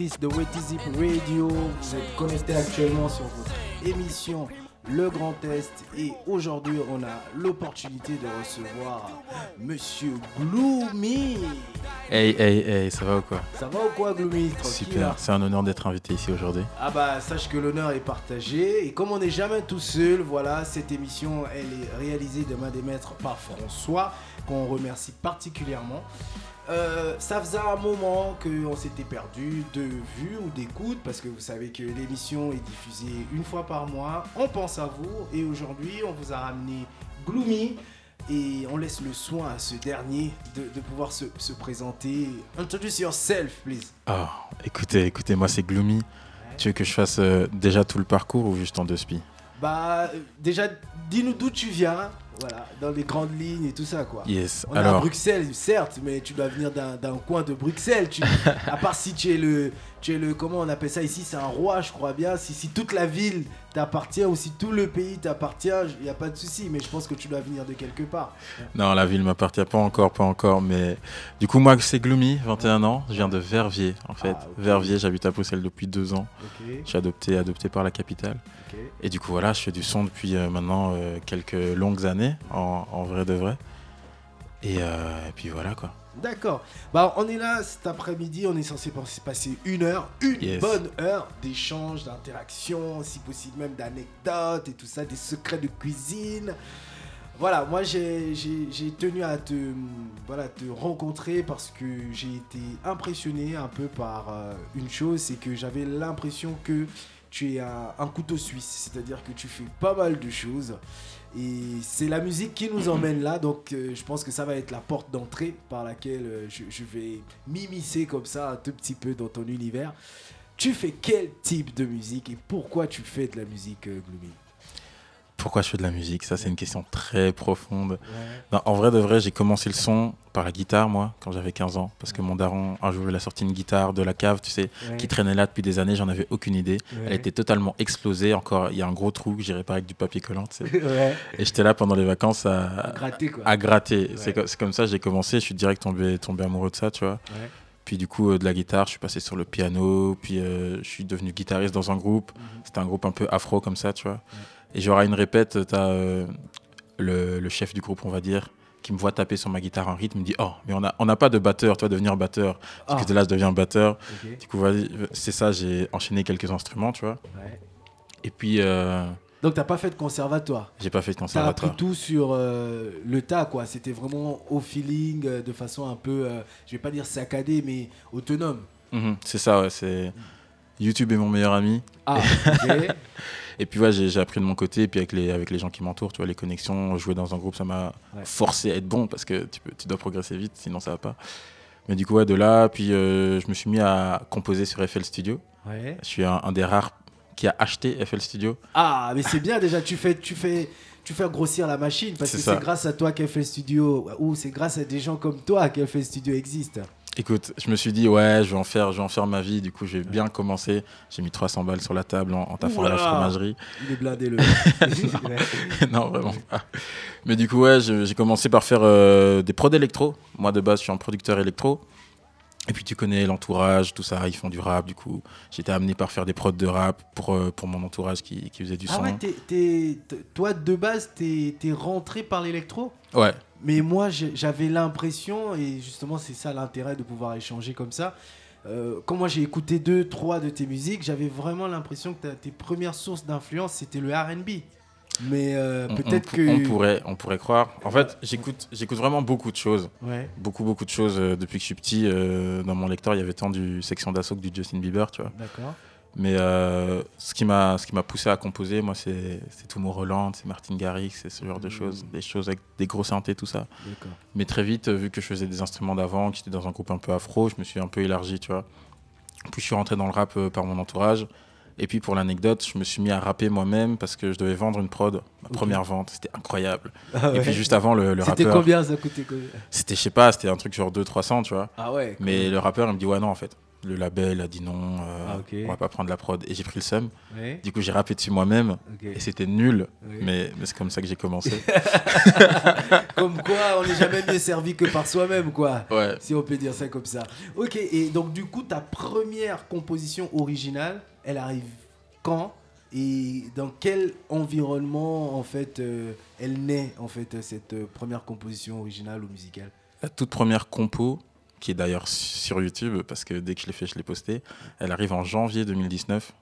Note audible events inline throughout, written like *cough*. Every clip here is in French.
auditrices de Is It Radio. Vous êtes connectés actuellement sur votre émission Le Grand Est. Et aujourd'hui, on a l'opportunité de recevoir Monsieur Gloomy. Hey, hey, hey, ça va ou quoi? Ça va ou quoi, Gloomy? Super, hein? c'est un honneur d'être invité ici aujourd'hui. Ah bah sache que l'honneur est partagé et comme on n'est jamais tout seul, voilà, cette émission elle est réalisée de main des maîtres par François, qu'on remercie particulièrement. Euh, ça faisait un moment qu'on s'était perdu de vue ou d'écoute parce que vous savez que l'émission est diffusée une fois par mois. On pense à vous et aujourd'hui on vous a ramené Gloomy et on laisse le soin à ce dernier de, de pouvoir se, se présenter. Introduce yourself, please. Oh, écoutez, écoutez, moi c'est Gloomy. Tu veux que je fasse euh, déjà tout le parcours ou juste en deux spies? Bah, euh, déjà, dis-nous d'où tu viens, voilà, dans les grandes lignes et tout ça, quoi. Yes, On est à alors, Bruxelles, certes, mais tu dois venir d'un d'un coin de Bruxelles. Tu, *laughs* à part si tu es le, tu es le, comment on appelle ça ici, c'est un roi, je crois bien. Si, si toute la ville t'appartient ou si tout le pays t'appartient, il n'y a pas de souci. Mais je pense que tu dois venir de quelque part. non, la ville m'appartient pas encore, pas encore, mais du coup, moi c'est Gloomy, 21 ans, je viens de Verviers en fait. Ah. Verviers, j'habite à Bruxelles depuis deux ans. Ok, Je suis adopté, adopté par la capitale. Et du coup, voilà, je fais du son depuis euh, maintenant euh, quelques longues années, en, en vrai de vrai. Et, euh, et puis voilà quoi. D'accord. Bah, on est là cet après-midi. On est censé pas- passer une heure, une Yes. bonne heure d'échange, d'interaction, si possible même d'anecdotes et tout ça, des secrets de cuisine. Voilà, moi j'ai tenu à te, voilà, te rencontrer parce que j'ai été impressionné un peu par euh, une chose, c'est que j'avais l'impression que tu es un, un couteau suisse, c'est-à-dire que tu fais pas mal de choses. Et c'est la musique qui nous emmène là, donc euh, je pense que ça va être la porte d'entrée par laquelle euh, je, vais m'immiscer comme ça un tout petit peu dans ton univers. Tu fais quel type de musique et pourquoi tu fais de la musique, euh, Gloomy? Pourquoi je fais de la musique Ça, c'est une question très profonde. Non, en vrai de vrai, j'ai commencé le son par la guitare, moi, quand j'avais 15 ans. Parce que mon daron, un jour, il a sorti une guitare de la cave, tu sais, qui traînait là depuis des années, j'en avais aucune idée. Elle était totalement explosée. Encore, il y a un gros trou que j'ai réparé avec du papier collant, tu sais. *laughs* Et j'étais là pendant les vacances À à, gratter. C'est co- C'est comme ça que j'ai commencé. Je suis direct tombé, tombé amoureux de ça, tu vois. Puis du coup, euh, de la guitare, je suis passé sur le piano. Puis euh, je suis devenu guitariste dans un groupe. Mhm. C'était un groupe un peu afro comme ça, tu vois. Et à une répète, t'as euh, le, le chef du groupe, on va dire, qui me voit taper sur ma guitare en rythme, me dit Oh, mais on n'a on n'a pas de batteur, tu vas devenir batteur. Ah, Du coup, de là, je deviens batteur. Du coup, c'est ça, j'ai enchaîné quelques instruments, tu vois. Ouais. Et puis, euh, Donc t'as pas fait de conservatoire? j'ai pas fait de T'as appris conservatoire. tout sur euh, le tas, quoi. C'était vraiment au feeling, euh, de façon un peu, je vais pas dire saccadée, mais autonome. Mhm, c'est ça, ouais, c'est. YouTube est mon meilleur ami. Ah, ok. *laughs* Et puis, ouais, j'ai appris de mon côté. Et puis, avec les, avec les gens qui m'entourent, tu vois, les connexions, jouer dans un groupe, ça m'a Ouais. forcé à être bon parce que tu, peux, tu dois progresser vite, sinon ça va pas. Mais du coup, ouais, de là, puis euh, je me suis mis à composer sur FL Studio. ouais. Je suis un, un des rares qui a acheté FL Studio. Ah, mais c'est bien déjà, tu fais, tu fais, tu fais grossir la machine parce que c'est grâce à toi qu'FL Studio, ou c'est grâce à des gens comme toi qu'FL Studio existe. Écoute, je me suis dit, ouais, je vais en faire, je vais en faire ma vie. Du coup, j'ai bien commencé. J'ai mis 300 balles sur la table en, en taffant à la fromagerie. Il est blindé le mec. *laughs* non, vraiment pas. Mais du coup, ouais, j'ai commencé par faire euh, des prods électro. Moi, de base, je suis un producteur électro. Et puis, tu connais l'entourage, tout ça, ils font du rap. Du coup, j'étais amené par faire des prods de rap pour, euh, pour mon entourage qui, qui faisait du Ah son. ouais, t- toi de base, t'es es rentré par l'électro? Ouais, Mais moi, j'avais l'impression, et justement, c'est ça l'intérêt de pouvoir échanger comme ça. Euh, quand moi j'ai écouté deux, trois de tes musiques, j'avais vraiment l'impression que tes premières sources d'influence c'était le RB. Mais euh, peut-être que. on pourrait, on pourrait croire. En fait, j'écoute j'écoute vraiment beaucoup de choses. Ouais. Beaucoup, beaucoup de choses euh, depuis que je suis petit. euh, dans mon lecteur, il y avait tant du section d'assaut que du Justin Bieber, tu vois. D'accord. Mais euh, ce qui m'a ce qui m'a poussé à composer, moi, c'est c'est Tomo Roland, c'est Martin Garrix, c'est ce genre de Mm. choses, des choses avec des gros synthés, tout ça. Mais très vite, vu que je faisais des instruments d'avant, que j'étais dans un groupe un peu afro, je me suis un peu élargi, tu vois. Puis je suis rentré dans le rap par mon entourage. Et puis pour l'anecdote, je me suis mis à rapper moi-même parce que je devais vendre une prod. Ma première vente, c'était incroyable. Ah Et puis juste avant, le, le C'était rappeur, combien ça coûtait c'était, je sais pas, c'était un truc genre 200-300, tu vois. Ah ouais. Mais le rappeur, il me dit, ouais, non, en fait. Le label a dit non, euh, Ah, on va pas prendre la prod. Et j'ai pris le seum. Du coup, j'ai rappé dessus moi-même. Et c'était nul. Oui. Mais, mais c'est comme ça que j'ai commencé. *laughs* Comme quoi, on n'est jamais mieux servi que par soi-même, quoi. ouais. Si on peut dire ça comme ça. Ok, et donc du coup, ta première composition originale, elle arrive quand? Et dans quel environnement, en fait, euh, elle naît, en fait, cette euh, première composition originale ou musicale? La toute première compo, qui est d'ailleurs sur YouTube, parce que dès que je l'ai fait, je l'ai posté, elle arrive en janvier 2019.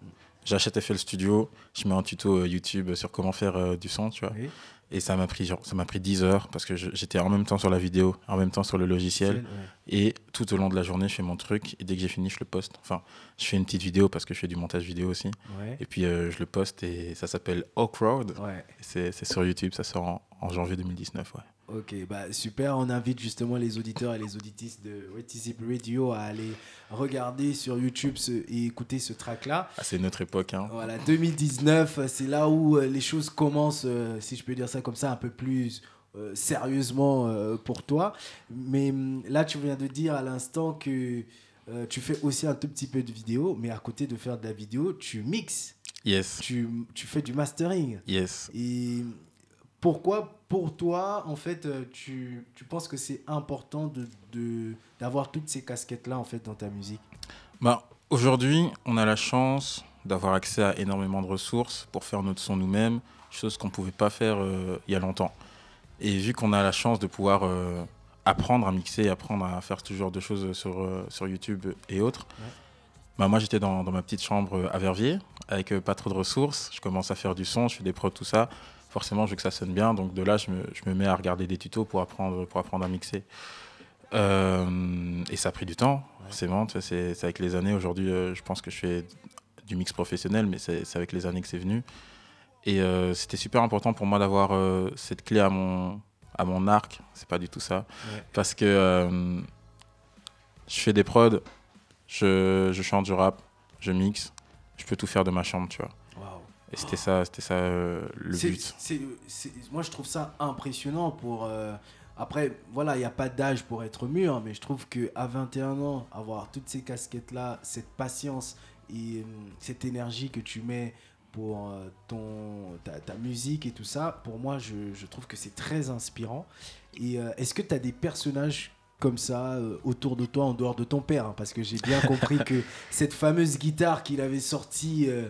J'achète FL Studio, je mets un tuto euh, YouTube sur comment faire euh, du son, tu vois. Oui. Et ça m'a pris, genre, ça m'a pris 10 heures parce que j'étais en même temps sur la vidéo, en même temps sur le logiciel. Ouais. Et tout au long de la journée, je fais mon truc. Et dès que j'ai fini, je le poste. Enfin, je fais une petite vidéo parce que je fais du montage vidéo aussi. Ouais. Et puis, euh, je le poste et ça s'appelle Oak Road. Ouais. C'est sur YouTube, ça sort en, en janvier 2019. Ouais. Ok, bah super. On invite justement les auditeurs et les auditrices de Wetizip Radio à aller regarder sur YouTube ce- et écouter ce track-là. Ah, c'est notre époque. Hein. Voilà, 2019, c'est là où euh, les choses commencent, euh, si je peux dire ça comme ça, un peu plus euh, sérieusement euh, pour toi. Mais hum, là, tu viens de dire à l'instant que euh, tu fais aussi un tout petit peu de vidéo, mais à côté de faire de la vidéo, tu mixes, Yes, tu, tu fais du mastering. yes. Et pourquoi, pour toi, en fait, euh, tu, tu penses que c'est important de, de- d'avoir toutes ces casquettes-là, en fait, dans ta musique? Bah, Aujourd'hui, on a la chance d'avoir accès à énormément de ressources pour faire notre son nous-mêmes, chose qu'on ne pouvait pas faire euh, il y a longtemps. Et vu qu'on a la chance de pouvoir euh, apprendre à mixer, apprendre à faire ce genre de choses sur, euh, sur YouTube et autres, Ouais. bah, moi j'étais dans, dans ma petite chambre à Verviers avec pas trop de ressources. Je commence à faire du son, je fais des prods, tout ça. Forcément, je veux que ça sonne bien. Donc de là, je me, je me mets à regarder des tutos pour apprendre, pour apprendre à mixer. Euh, et ça a pris du temps, forcément. C'est avec les années. Aujourd'hui, euh, je pense que je fais du mix professionnel, mais c'est avec les années que c'est venu. Et euh, c'était super important pour moi d'avoir cette clé à mon, à mon arc. C'est pas du tout ça. Ouais. Parce que je fais des prods, je, je chante, je rappe, je mixe. Je peux tout faire de ma chambre, tu vois. Et c'était ça, c'était ça euh, le but. c'est- c'est- moi, je trouve ça impressionnant pour. euh, après, voilà, il n'y a pas d'âge pour être mûr, mais je trouve qu'à 21 ans, avoir toutes ces casquettes-là, cette patience et euh, cette énergie que tu mets pour ton, ta, ta musique et tout ça, pour moi, je, je trouve que c'est très inspirant. Et est-ce que tu as des personnages comme ça euh, autour de toi en dehors de ton père hein, Parce que j'ai bien compris que *laughs* cette fameuse guitare qu'il avait sortie euh,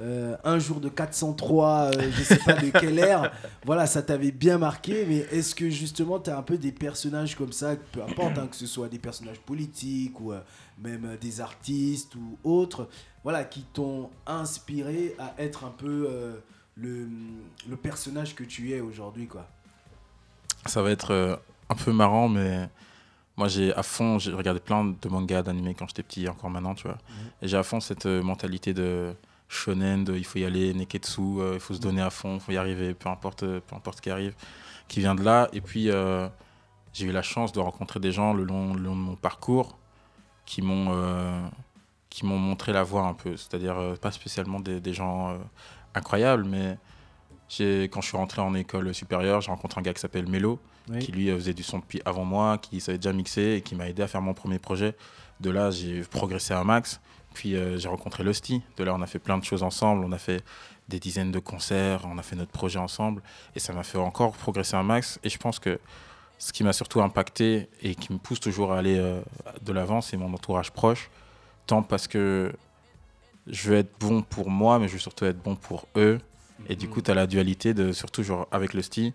euh, un jour de 403, euh, je sais pas de quelle ère, *laughs* voilà, ça t'avait bien marqué. Mais est-ce que justement tu as un peu des personnages comme ça, peu importe, hein, que ce soit des personnages politiques ou euh, même euh, des artistes ou autres, voilà, qui t'ont inspiré à être un peu euh, le, le personnage que tu es aujourd'hui, quoi? Ça va être euh, un peu marrant, mais moi j'ai à fond, j'ai regardé plein de mangas, d'animés quand j'étais petit, encore maintenant, tu vois. Et j'ai à fond cette euh, mentalité de shonen, de il faut y aller, neketsu, euh, il faut se donner à fond, il faut y arriver, peu importe, euh, peu importe ce qui arrive, qui vient de là. Et puis euh, j'ai eu la chance de rencontrer des gens le long, le long de mon parcours qui m'ont euh, qui m'ont montré la voie un peu, c'est-à-dire pas spécialement des, des gens incroyables, mais quand je suis rentré en école supérieure, j'ai rencontré un gars qui s'appelle Melo, qui lui euh, faisait du son depuis avant moi, qui savait déjà mixer et qui m'a aidé à faire mon premier projet. De là, j'ai progressé un max. Puis euh, j'ai rencontré Lusty. De là, on a fait plein de choses ensemble. On a fait des dizaines de concerts, on a fait notre projet ensemble. Et ça m'a fait encore progresser un max. Et je pense que ce qui m'a surtout impacté et qui me pousse toujours à aller euh, de l'avant, c'est mon entourage proche. Tant parce que je veux être bon pour moi, mais je veux surtout être bon pour eux. Et du coup, tu as la dualité de, surtout genre, avec le style,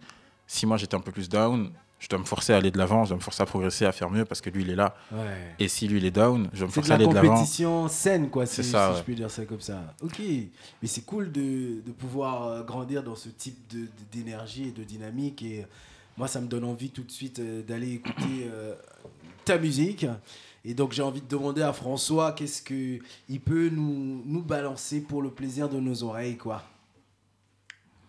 si moi j'étais un peu plus down, je dois me forcer à aller de l'avant, je dois me forcer à progresser, à faire mieux parce que lui il est là. Ouais. Et si lui il est down, je dois me C'est forcer à la aller de l'avant. compétition saine, quoi, si, C'est ça, si ouais. je peux dire ça comme ça. Ok, mais c'est cool de, de pouvoir euh, grandir dans ce type de- de- d'énergie et de dynamique. Et euh, moi, ça me donne envie tout de suite euh, d'aller écouter euh, ta musique. Et donc, j'ai envie de demander à François qu'est-ce qu'il peut nous, nous balancer pour le plaisir de nos oreilles, quoi.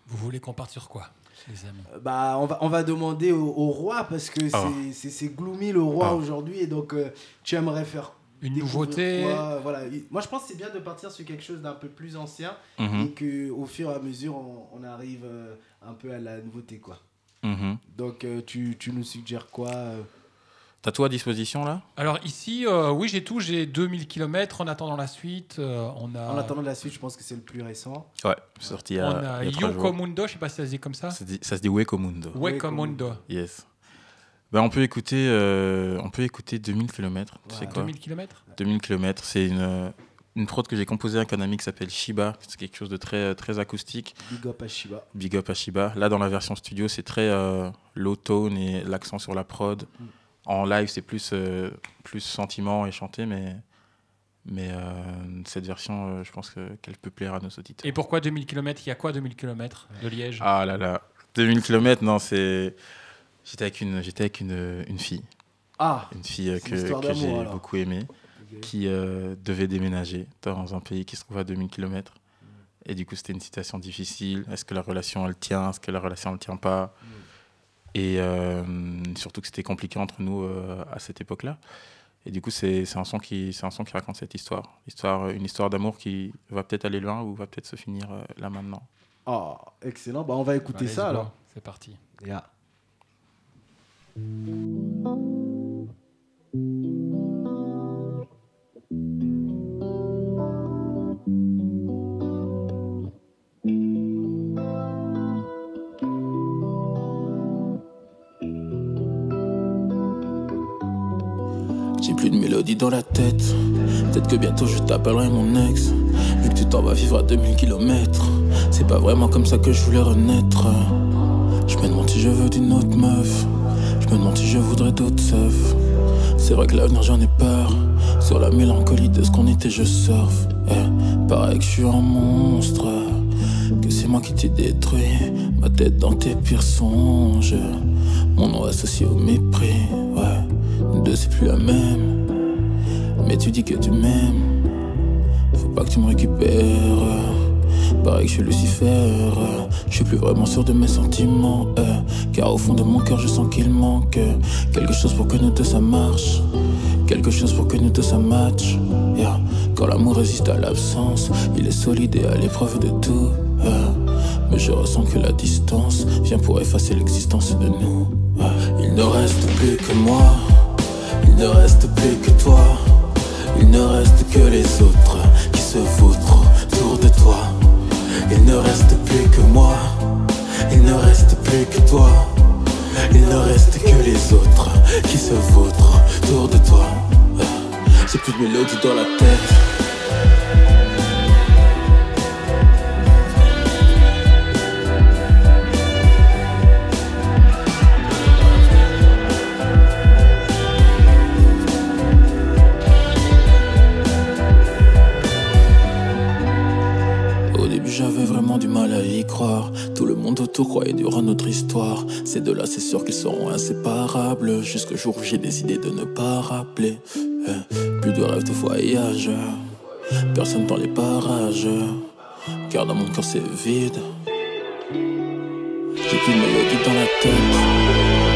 Vous voulez qu'on parte sur quoi, les amis Euh, Bah, on va, on va demander au, au roi parce que Ah. c'est- gloomy le roi Ah. aujourd'hui. Et donc, euh, tu aimerais faire Une nouveauté quoi, voilà. Moi, je pense que c'est bien de partir sur quelque chose d'un peu plus ancien Mhm, et que au fur et à mesure, on, on arrive euh, un peu à la nouveauté, quoi. mhm. Donc, euh, tu, tu nous suggères quoi euh T'as tout à disposition là? Alors ici, euh, oui, j'ai tout. J'ai 2000 km en attendant la suite. euh, on a, En attendant la suite, je pense que c'est le plus récent. Ouais, sorti il y on a, a il y a trois Yoko. Mundo, je sais pas si ça se dit comme ça. Ça se dit, ça se dit Weko Mundo. Weko Mundo. Yes. Ben, on peut écouter, euh, on peut écouter 2000 km. Tu sais quoi? 2000 km 2000 km, c'est une, une prod que j'ai composée avec un ami qui s'appelle Shiba. C'est quelque chose de très, très acoustique. Big up à Shiba. Big up à Shiba. Là, dans la version studio, c'est très euh, low tone et l'accent sur la prod. Mm. En live, c'est plus, euh, plus sentiment et chanté, mais, mais euh, cette version, euh, je pense que- qu'elle peut plaire à nos auditeurs. Et pourquoi 2000 km Il y a quoi 2000 km de Liège? Ah là là, 2000 km, non, c'est. J'étais avec une, j'étais avec une, une fille, Ah une fille que, que j'ai beaucoup aimée, qui devait déménager dans un pays qui se trouve à 2000 km. Et du coup, c'était une situation difficile. Est-ce que la relation, elle tient? Est-ce que la relation, elle tient pas? Mm. Et euh, surtout que c'était compliqué entre nous euh, à cette époque-là. Et du coup, c'est c'est un, son qui- c'est un son qui raconte cette histoire. histoire une histoire d'amour qui va peut-être aller loin ou va peut-être se finir euh, là maintenant. Ah, excellent. Bah, on va écouter Allez, ça go. alors. C'est parti. Yeah. Plus de mélodie dans la tête. Peut-être que bientôt je t'appellerai mon ex. Vu que tu t'en vas vivre à 2000 km. C'est pas vraiment comme ça que je voulais renaître. Je me demande si je veux d'une autre meuf. Je me demande si je voudrais d'autres seufs. C'est vrai que l'avenir j'en ai peur. Sur la mélancolie de ce qu'on était, je surfe. Eh, pareil que je suis un monstre. Que c'est moi qui t'ai détruit. Ma tête dans tes pires songes. Mon nom associé au mépris. Deux c'est plus la même. Mais tu dis que tu m'aimes. Faut pas que tu me récupères. Pareil que je suis Lucifer. Je suis plus vraiment sûr de mes sentiments. euh, car au fond de mon cœur, je sens qu'il manque quelque chose pour que nous deux ça marche. Quelque chose pour que nous deux ça match. Quand l'amour résiste à l'absence, il est solide et à l'épreuve de tout. euh. Mais je ressens que la distance vient pour effacer l'existence de nous. euh. Il ne reste plus que moi. Il ne reste plus que toi. Il ne reste que les autres qui se vautrent autour de toi. Il ne reste plus que moi. Il ne reste plus que toi. Il ne reste que les autres qui se vautrent autour de toi. J'ai plus de mélodie dans la tête. J'avais vraiment du mal à y croire. Tout le monde autour croyait durant notre histoire. Ces deux-là c'est sûr qu'ils seront inséparables. Jusqu'au jour où j'ai décidé de ne pas rappeler. Eh, Plus de rêve de voyage Personne dans les parages. Car dans mon cœur c'est vide. J'ai de mélodie dans la tête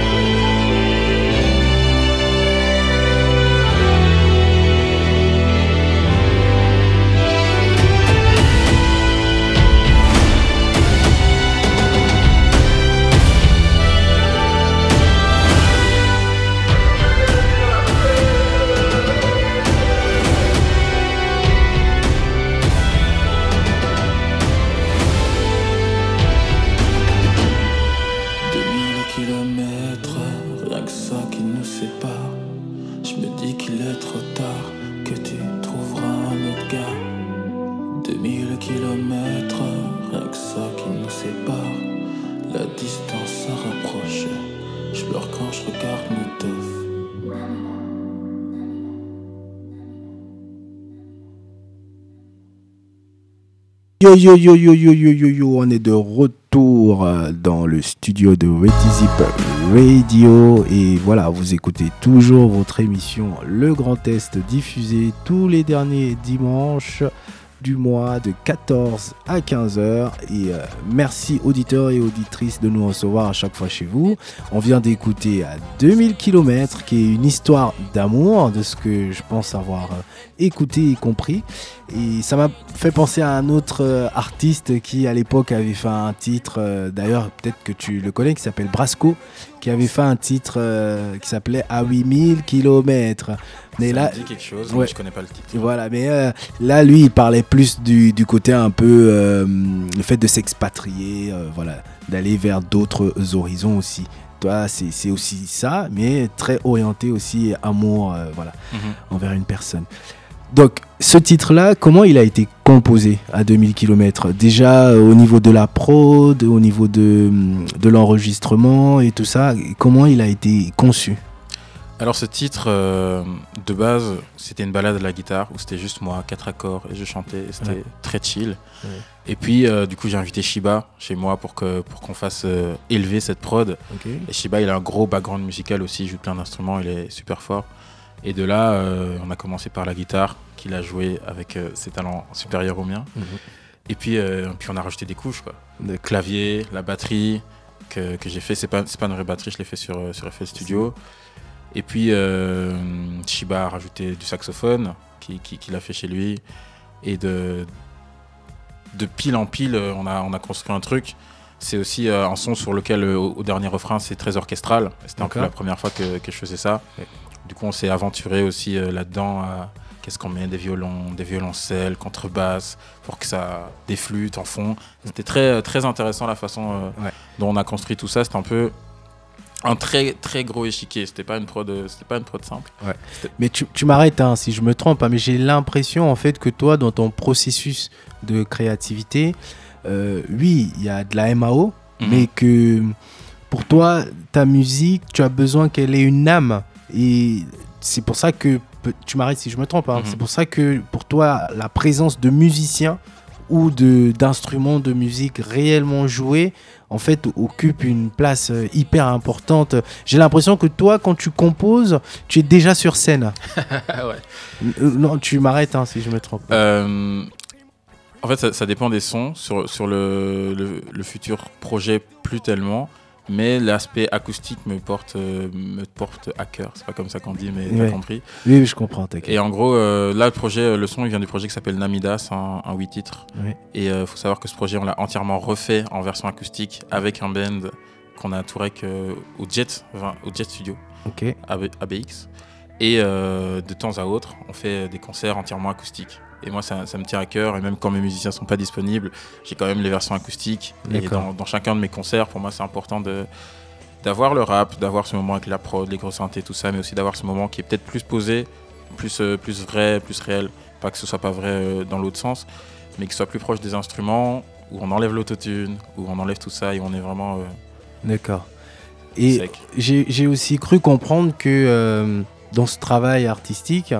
Yo yo yo yo yo yo yo yo, on est de retour euh, dans le studio de Retizip Radio. Et voilà, vous écoutez toujours votre émission Le Grand Test diffusée tous les derniers dimanches du mois de 14 à 15h. Et euh, merci auditeurs et auditrices de nous recevoir à chaque fois chez vous. On vient d'écouter à 2000 km, qui est une histoire d'amour, de ce que je pense avoir euh, écouté et compris. Et ça m'a fait penser à un autre euh, artiste qui à l'époque avait fait un titre, d'ailleurs peut-être que tu le connais, qui s'appelle Brasco, qui avait fait un titre qui s'appelait À 8000 km. Mais là, dit quelque chose, mais je connais pas le titre. Voilà, mais euh, là, lui, il parlait plus du, du côté un peu euh, le fait de s'expatrier, euh, voilà, d'aller vers d'autres horizons aussi. Toi, c'est aussi ça, mais très orienté aussi amour, voilà, mhm. envers une personne. Donc, ce titre-là, comment il a été composé à 2000 km Déjà au niveau de la prod, au niveau de, de l'enregistrement et tout ça, comment il a été conçu? Alors ce titre, euh, de base, c'était une balade à la guitare où c'était juste moi, quatre accords et je chantais. C'était très chill. Et puis euh, du coup j'ai invité Shiba chez moi pour que pour qu'on fasse euh, élever cette prod. Et Shiba il a un gros background musical aussi, il joue plein d'instruments, il est super fort. Et de là, on a commencé par la guitare qu'il a joué avec ses talents supérieurs aux miens. Mhm. Et puis, puis on a rajouté des couches quoi. Le clavier, la batterie que, que j'ai fait, c'est pas, pas une vraie batterie, je l'ai fait sur, sur FL Studio. Et puis, euh, Shiba a rajouté du saxophone qu'il qui, a fait chez lui. Et de, de pile en pile, on a, on a construit un truc. C'est aussi euh, un son sur lequel, euh, au, dernier refrain, c'est très orchestral. C'était un peu la première fois que, que je faisais ça. Du coup, on s'est aventuré aussi là-dedans. Qu'est-ce qu'on met Des violons, des violoncelles, contrebasse, pour que ça. des flûtes en fond. C'était très, très intéressant la façon dont on a construit tout ça. C'était un peu un très très gros échiquier. C'était pas une prod, c'était pas une prod simple. Mais tu, tu m'arrêtes hein, si je me trompe, hein, mais j'ai l'impression en fait que toi, dans ton processus de créativité, euh, oui, il y a de la MAO, mhm. mais que pour toi, ta musique, tu as besoin qu'elle ait une âme. Et c'est pour ça que tu m'arrêtes si je me trompe. Hein, mhm. C'est pour ça que pour toi, la présence de musiciens ou d'instruments de, musique réellement joués en fait occupe une place euh, hyper importante. J'ai l'impression que toi, quand tu composes, tu es déjà sur scène. *laughs* ouais. Euh, non, tu m'arrêtes hein, si je me trompe. Euh, en fait, ça, dépend des sons. Sur, sur le, le, futur projet, plus tellement mais l'aspect acoustique me porte, euh, me porte à cœur. C'est pas comme ça qu'on dit, mais tu as compris. Oui, je comprends. Et en gros, euh, là, le projet, euh, le son, il vient du projet qui s'appelle Namida, c'est un, 8 titres. Et il faut savoir que ce projet, on l'a entièrement refait en version acoustique avec un band qu'on a touré au Jet, au Jet Studio, okay. ABX. Et de temps à autre, on fait des concerts entièrement acoustiques. Et moi, ça, me tient à cœur. Et même quand mes musiciens sont pas disponibles, j'ai quand même les versions acoustiques. Et dans, chacun de mes concerts, pour moi, c'est important de d'avoir le rap, d'avoir ce moment avec la prod, les grosses synthés, tout ça, mais aussi d'avoir ce moment qui est peut-être plus posé, plus, euh, plus vrai, plus réel. Pas que ce soit pas vrai euh, dans l'autre sens, mais ce soit plus proche des instruments, où on enlève l'autotune, où on enlève tout ça et on est vraiment. Euh, D'accord. Et j'ai aussi cru comprendre que dans ce travail artistique,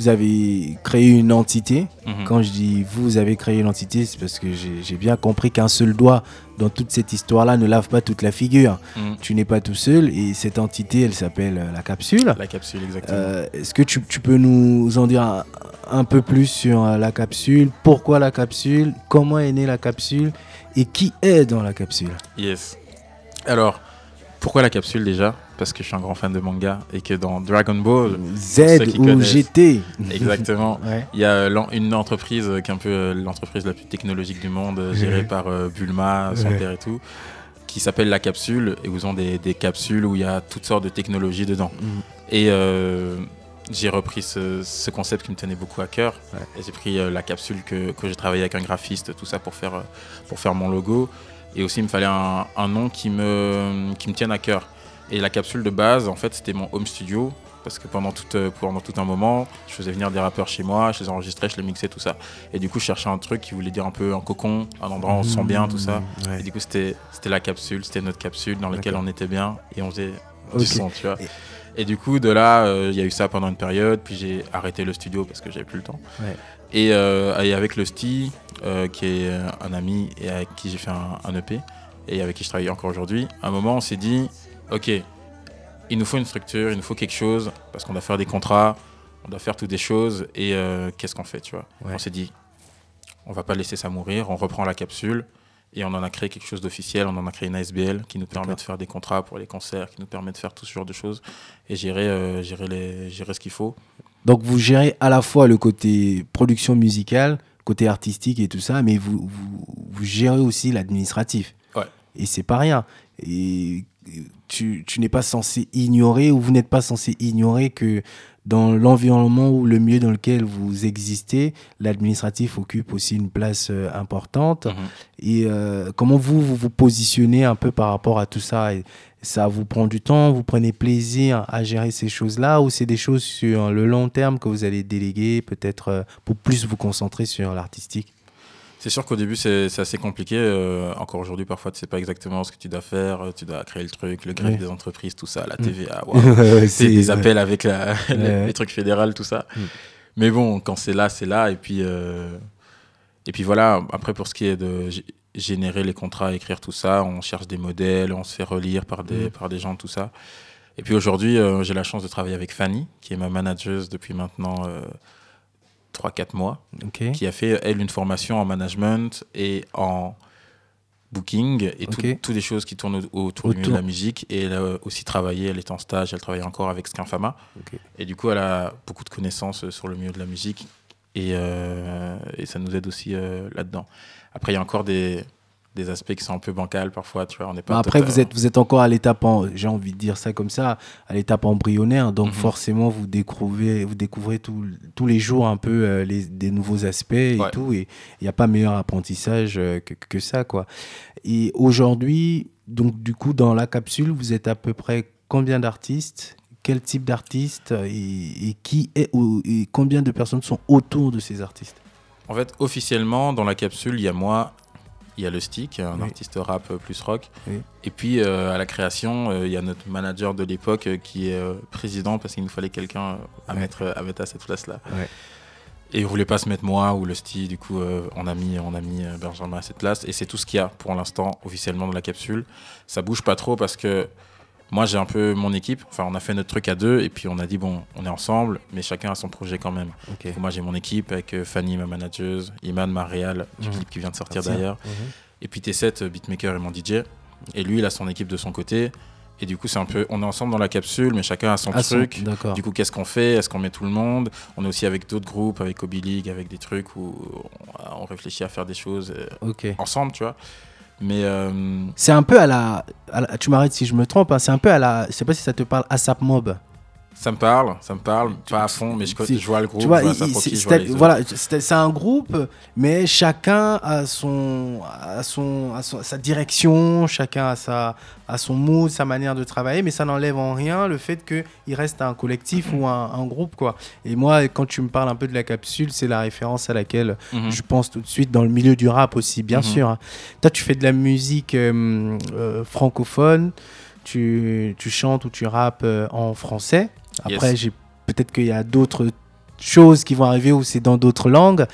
vous avez créé une entité. Mhm. Quand je dis vous avez créé une entité, c'est parce que j'ai bien compris qu'un seul doigt dans toute cette histoire-là ne lave pas toute la figure. Mhm. Tu n'es pas tout seul et cette entité, elle s'appelle euh, la capsule. La capsule, exactement. Euh, est-ce que tu, peux nous en dire un, peu plus sur euh, la capsule? Pourquoi la capsule? Comment est née la capsule? Et qui est dans la capsule? Yes. Alors, pourquoi la capsule déjà? Parce que je suis un grand fan de manga et que dans Dragon Ball Z ou GT *laughs* exactement. Il y a une entreprise qui est un peu euh, l'entreprise la plus technologique du monde gérée par euh, Bulma son père et tout qui s'appelle la capsule et vous ont des, capsules où il y a toutes sortes de technologies dedans. Mm. et euh, j'ai repris ce, concept qui me tenait beaucoup à cœur. Et j'ai pris la capsule que, que j'ai travaillé avec un graphiste tout ça pour faire pour faire mon logo. Et aussi il me fallait un, un nom qui me qui me tienne à cœur et la capsule de base, en fait, c'était mon home studio. Parce que pendant tout, euh, pendant tout un moment, je faisais venir des rappeurs chez moi, je les enregistrais, je les mixais, tout ça. Et du coup, je cherchais un truc qui voulait dire un peu un cocon, un endroit où on se sent bien, tout ça. Mmh, et du coup, c'était la capsule, c'était notre capsule dans laquelle on était bien et on faisait du son, tu vois. Et... du coup, de là, euh, il y a eu ça pendant une période, puis j'ai arrêté le studio parce que j'avais plus le temps. Euh, et, avec le Sti, qui est un ami et avec qui j'ai fait un, un EP, et avec qui je travaille encore aujourd'hui, à un moment, on s'est dit ok, il nous faut une structure, il nous faut quelque chose, parce qu'on doit faire des contrats, on doit faire toutes des choses, et euh, qu'est-ce qu'on fait, tu vois? On s'est dit, on va pas laisser ça mourir, on reprend la capsule et on en a créé quelque chose d'officiel, on en a créé une ASBL qui nous permet de faire des contrats pour les concerts, qui nous permet de faire tout ce genre de choses et gérer, euh, gérer, les, gérer ce qu'il faut. Donc vous gérez à la fois le côté production musicale, côté artistique et tout ça, mais vous, vous, vous gérez aussi l'administratif. Ouais. Et c'est pas rien. Et tu, tu n'es pas censé ignorer ou vous n'êtes pas censé ignorer que dans l'environnement ou le milieu dans lequel vous existez, l'administratif occupe aussi une place euh, importante. Mhm. Et euh, comment vous, vous vous positionnez un peu par rapport à tout ça? Et Ça vous prend du temps? Vous prenez plaisir à gérer ces choses-là? Ou c'est des choses sur le long terme que vous allez déléguer, peut-être euh, pour plus vous concentrer sur l'artistique? C'est sûr qu'au début, c'est assez compliqué. Euh, encore aujourd'hui, parfois, tu sais pas exactement ce que tu dois faire. Tu dois créer le truc, le greffe Ouais. des entreprises, tout ça, la Mm. TVA. *laughs* Ouais, c'est des appels avec la, les, les trucs fédéraux, tout ça. Mm. Mais bon, quand c'est là, c'est là. Et puis, euh, et puis voilà, après, pour ce qui est de générer les contrats, écrire tout ça, on cherche des modèles, on se fait relire par des, Mm. par des gens, tout ça. Et puis aujourd'hui, euh, j'ai la chance de travailler avec Fanny, qui est ma manageuse depuis maintenant 3-4 mois qui a fait, elle, une formation en management et en booking et tout- Ok. toutes les choses qui tournent au- autour, du milieu de la musique. Et elle a aussi travaillé, elle est en stage, elle travaille encore avec Skinfama. Et du coup, elle a beaucoup de connaissances euh, sur le milieu de la musique et, euh, et ça nous aide aussi euh, là-dedans. Après, il y a encore des, des aspects qui sont un peu bancals parfois, tu vois. On n'est pas Bah, Après, vous êtes, vous êtes encore à l'étape, en- j'ai envie de dire ça comme ça, à l'étape embryonnaire. Donc, Mhm. forcément, vous découvrez, vous découvrez tout- tous les jours un peu euh, les, des nouveaux aspects et Ouais. tout. Et il n'y a pas meilleur apprentissage euh, que, que ça, quoi. Et aujourd'hui, donc, du coup, dans la capsule, vous êtes à peu près combien d'artistes? Quel type d'artistes? Et, et qui est, ou- et combien de personnes sont autour de ces artistes? En fait, officiellement, dans la capsule, il y a moi, il y a le Stick, un Oui. artiste rap plus rock. Oui. Et puis, euh, à la création, euh, il y a notre manager de l'époque euh, qui est président parce qu'il nous fallait quelqu'un à, Ouais. mettre, à mettre à cette place-là. Ouais. Et il voulait pas se mettre moi ou le Stick, du coup, euh, on a mis, on a mis Benjamin à cette place. Et c'est tout ce qu'il y a pour l'instant, officiellement, dans la capsule. Ça bouge pas trop parce que moi, j'ai un peu mon équipe. Enfin, on a fait notre truc à deux et puis on a dit, bon, on est ensemble, mais chacun a son projet quand même. Moi, j'ai mon équipe avec euh, Fanny, ma manageuse, Iman, ma réal, du Mhm. clip qui vient de sortir d'ailleurs. Mhm. Et puis T7, euh, beatmaker et mon DJ. Et lui, il a son équipe de son côté. Et du coup, c'est un peu, on est ensemble dans la capsule, mais chacun a son Ah, truc. Du coup, qu'est-ce qu'on fait? Est-ce qu'on met tout le monde? On est aussi avec d'autres groupes, avec Obi League, avec des trucs où on, réfléchit à faire des choses euh, ensemble, tu vois. Mais euh, C'est un peu à la, Tu m'arrêtes si je me trompe, hein, c'est un peu à la. Je sais pas si ça te parle, ASAP Mob. Ça me parle, ça me parle, pas à fond, mais je, vois le groupe, tu vois, je voilà, c'est un groupe, mais chacun a son, a son, a son- sa direction, chacun a sa, a son mood, sa manière de travailler, mais ça n'enlève en rien le fait qu'il reste un collectif ou un, un groupe, quoi. Et moi, quand tu me parles un peu de la capsule, c'est la référence à laquelle Mhm. je pense tout de suite dans le milieu du rap aussi, bien Mhm. sûr. hein. Toi, tu fais de la musique euh, euh, francophone, tu, tu chantes ou tu rappes euh, en français. Après, Yes. j'ai peut-être qu'il y a d'autres choses qui vont arriver où c'est dans d'autres langues.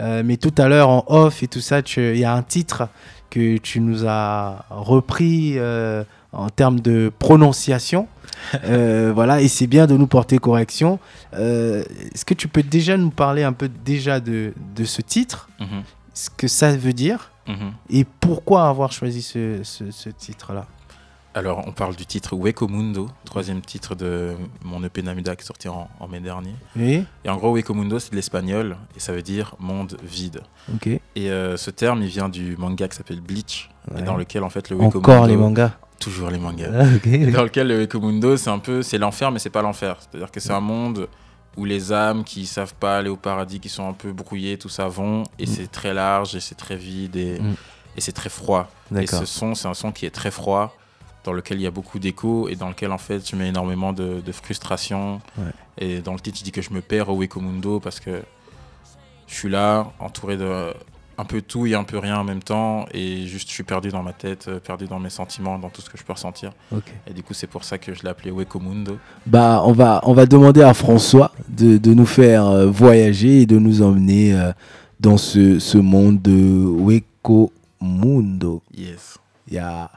Euh, mais tout à l'heure, en off et tout ça, il y a un titre que tu nous as repris euh, en termes de prononciation. *laughs* Euh, voilà, et c'est bien de nous porter correction. Est-ce que tu peux déjà nous parler un peu déjà de, de ce titre, Mhm. ce que ça veut dire Mhm. et pourquoi avoir choisi ce, ce- ce titre-là? Alors, on parle du titre Weko Mundo, troisième titre de mon EP Namuda qui est sorti en, en mai dernier. Oui, Et en gros, Weko Mundo, c'est de l'espagnol et ça veut dire monde vide. ok. Et euh, ce terme, il vient du manga qui s'appelle Bleach, et dans lequel, en fait, le Weko Encore Mundo- les mangas. Toujours les mangas. Ah, *laughs* dans lequel le Weko Mundo, c'est un peu, c'est l'enfer, mais c'est pas l'enfer. C'est-à-dire que c'est un monde où les âmes qui savent pas aller au paradis, qui sont un peu brouillées, tout ça vont, et Mm. c'est très large, et c'est très vide, et, Mm. et c'est très froid. Et ce son, c'est un son qui est très froid, dans lequel il y a beaucoup d'écho, et dans lequel, en fait, je mets énormément de, de frustration. Ouais. Et dans le titre, je dis que je me perds au Weko Mundo, parce que je suis là, entouré de un peu tout et un peu rien en même temps, et juste je suis perdu dans ma tête, euh, perdu dans mes sentiments, dans tout ce que je peux ressentir. Et du coup, c'est pour ça que je l'ai appelé Weko Mundo. Bah, on va, on va demander à François de, de nous faire euh, voyager et de nous emmener euh, dans ce, ce monde de Weko Mundo. Yes. Yeah.